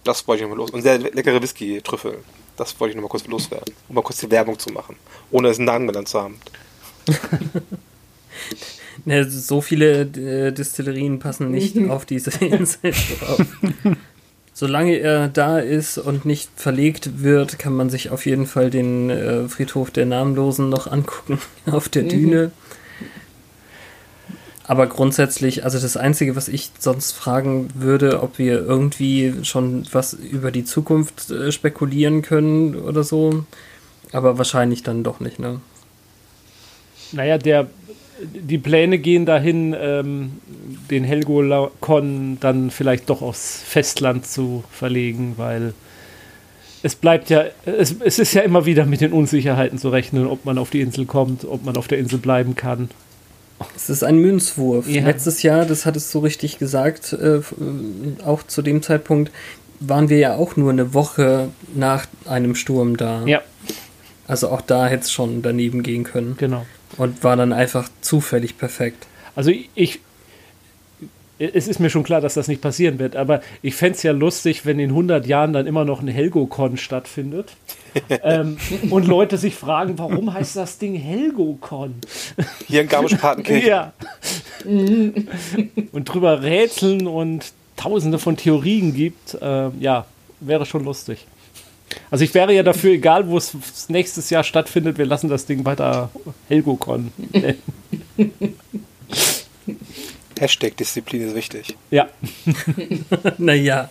das wollte ich nochmal los. Und sehr le- leckere Whisky-Trüffel. Das wollte ich nochmal kurz loswerden. Um mal kurz die Werbung zu machen. Ohne es einen Namen genannt zu haben. Ne, so viele äh, Distillerien passen nicht auf diese Insel drauf. Solange er da ist und nicht verlegt wird, kann man sich auf jeden Fall den äh, Friedhof der Namenlosen noch angucken auf der Düne. Aber grundsätzlich, also das Einzige, was ich sonst fragen würde, ob wir irgendwie schon was über die Zukunft äh, spekulieren können oder so. Aber wahrscheinlich dann doch nicht, ne? Naja, der, die Pläne gehen dahin, ähm, den HelgoCon dann vielleicht doch aufs Festland zu verlegen, weil es bleibt ja, es, es ist ja immer wieder mit den Unsicherheiten zu rechnen, ob man auf die Insel kommt, ob man auf der Insel bleiben kann. Es ist ein Münzwurf. Ja. Letztes Jahr, das hattest du richtig gesagt, äh, äh, auch zu dem Zeitpunkt waren wir ja auch nur eine Woche nach einem Sturm da. Ja, Also auch da hätte es schon daneben gehen können. genau. Und war dann einfach zufällig perfekt. Also ich, es ist mir schon klar, dass das nicht passieren wird, aber ich fände es ja lustig, wenn in 100 Jahren dann immer noch ein Helgocon stattfindet ähm, und Leute sich fragen, warum heißt das Ding Helgocon? Hier in Garmisch-Partenkirchen. Ja. und drüber rätseln und tausende von Theorien gibt, äh, ja, wäre schon lustig. Also ich wäre ja dafür, egal wo es nächstes Jahr stattfindet, wir lassen das Ding weiter Helgocon. Hashtag Disziplin ist wichtig. ja. naja.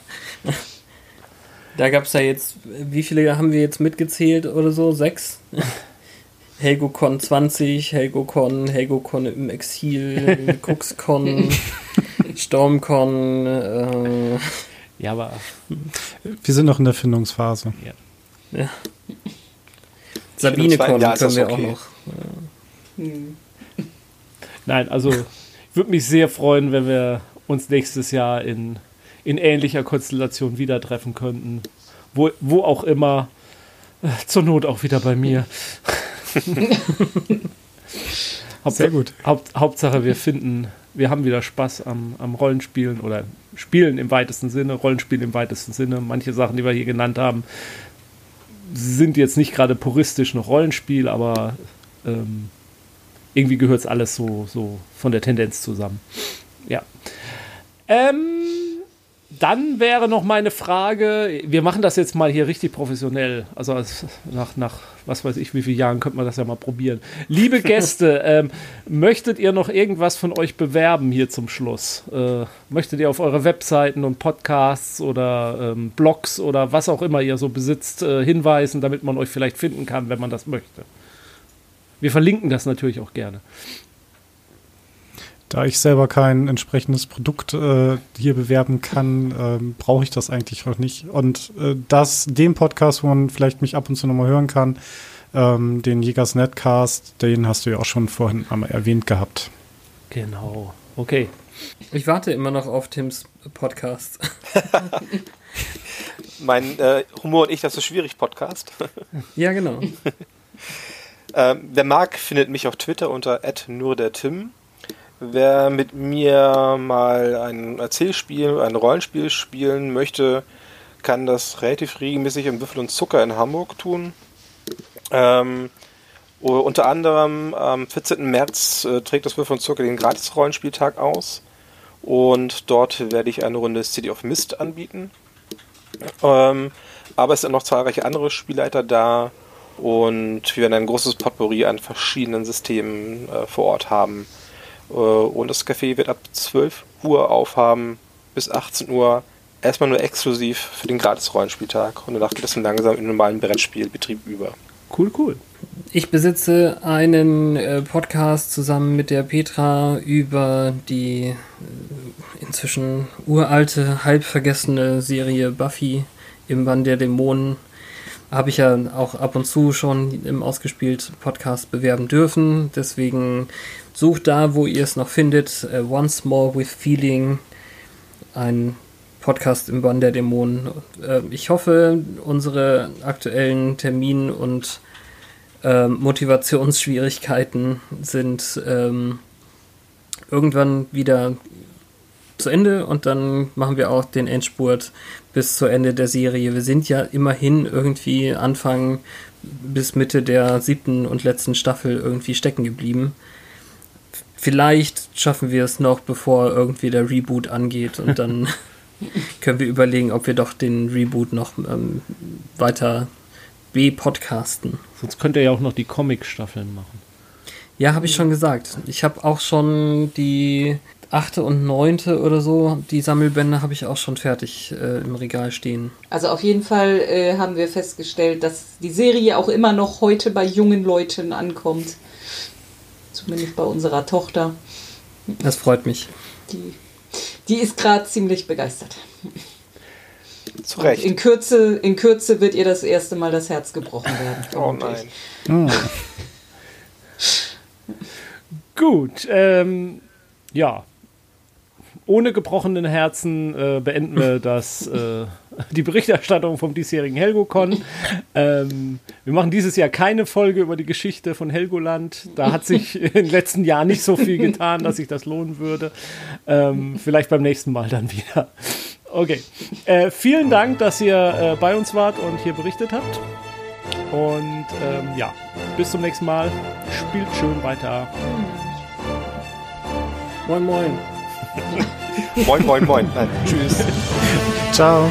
Da gab es ja jetzt, wie viele haben wir jetzt mitgezählt oder so? Sechs? HelgoCon 20, HelgoCon, HelgoCon im Exil, CooksCon, StormCon, äh, Ja, aber Wir sind noch in der Findungsphase. ja. Jahr SabineCon das können wir okay. auch noch. Nein, also ich würde mich sehr freuen, wenn wir uns nächstes Jahr in, in ähnlicher Konstellation wieder treffen könnten. Wo, wo auch immer. Äh, zur Not auch wieder bei mir. Sehr gut. Haupt, Hauptsache, wir finden, wir haben wieder Spaß am, am Rollenspielen oder Spielen im weitesten Sinne, Rollenspielen im weitesten Sinne. Manche Sachen, die wir hier genannt haben, sind jetzt nicht gerade puristisch noch Rollenspiel, aber ähm, irgendwie gehört es alles so, so von der Tendenz zusammen. Ja. Ähm, dann wäre noch meine Frage, wir machen das jetzt mal hier richtig professionell. Also nach, nach was weiß ich, wie vielen Jahren könnte man das ja mal probieren. Liebe Gäste, ähm, möchtet ihr noch irgendwas von euch bewerben hier zum Schluss? Äh, möchtet ihr auf eure Webseiten und Podcasts oder ähm, Blogs oder was auch immer ihr so besitzt äh, hinweisen, damit man euch vielleicht finden kann, wenn man das möchte? Wir verlinken das natürlich auch gerne. Da ich selber kein entsprechendes Produkt äh, hier bewerben kann, äh, brauche ich das eigentlich auch nicht. Und äh, das, den Podcast, wo man vielleicht mich ab und zu nochmal hören kann, ähm, den Jägers Netcast, den hast du ja auch schon vorhin einmal erwähnt gehabt. Genau. Okay. Ich warte immer noch auf Tims Podcast. mein äh, Humor und ich, das ist schwierig Podcast. ja, genau. ähm, der Marc findet mich auf Twitter unter nur der Tim. Wer mit mir mal ein Erzählspiel, ein Rollenspiel spielen möchte, kann das relativ regelmäßig im Würfel und Zucker in Hamburg tun. Ähm, unter anderem am 14. März äh, trägt das Würfel und Zucker den Gratis-Rollenspieltag aus. Und dort werde ich eine Runde City of Mist anbieten. Ähm, aber es sind noch zahlreiche andere Spielleiter da und wir werden ein großes Potpourri an verschiedenen Systemen äh, vor Ort haben. Äh, und das Café wird ab 12 Uhr aufhaben bis 18 Uhr. Erstmal nur exklusiv für den Gratis-Rollenspieltag. Und danach geht es dann langsam in den normalen Brettspielbetrieb über. Cool, cool. Ich besitze einen äh, Podcast zusammen mit der Petra über die äh, inzwischen uralte, halb vergessene Serie Buffy im Bann der Dämonen. Habe ich ja auch ab und zu schon im Ausgespielt Podcast bewerben dürfen. Deswegen Sucht da, wo ihr es noch findet. Uh, Once More with Feeling. Ein Podcast im Bann der Dämonen. Uh, ich hoffe, unsere aktuellen Termin- und uh, Motivationsschwierigkeiten sind ähm, irgendwann wieder zu Ende und dann machen wir auch den Endspurt bis zu Ende der Serie. Wir sind ja immerhin irgendwie Anfang bis Mitte der siebten und letzten Staffel irgendwie stecken geblieben vielleicht schaffen wir es noch, bevor irgendwie der Reboot angeht und dann können wir überlegen, ob wir doch den Reboot noch ähm, weiter B-podcasten. Sonst könnt ihr ja auch noch die Comic-Staffeln machen. Ja, habe ich schon gesagt. Ich habe auch schon die achte und neunte oder so, die Sammelbände habe ich auch schon fertig äh, im Regal stehen. Also auf jeden Fall äh, haben wir festgestellt, dass die Serie auch immer noch heute bei jungen Leuten ankommt. Zumindest bei unserer Tochter. Das freut mich. Die, die ist gerade ziemlich begeistert. Zu Recht. In Kürze, in Kürze wird ihr das erste Mal das Herz gebrochen werden. oh nein. Oh. Gut, ähm, ja, ohne gebrochenen Herzen äh, beenden wir das, äh, die Berichterstattung vom diesjährigen Helgocon. Ähm, wir machen dieses Jahr keine Folge über die Geschichte von Helgoland. Da hat sich in den letzten Jahren nicht so viel getan, dass sich das lohnen würde. Ähm, vielleicht beim nächsten Mal dann wieder. Okay. Äh, vielen Dank, dass ihr äh, bei uns wart und hier berichtet habt. Und ähm, ja, bis zum nächsten Mal. Spielt schön weiter. Moin, moin. Moin, moin, moin. Nein, tschüss. Ciao.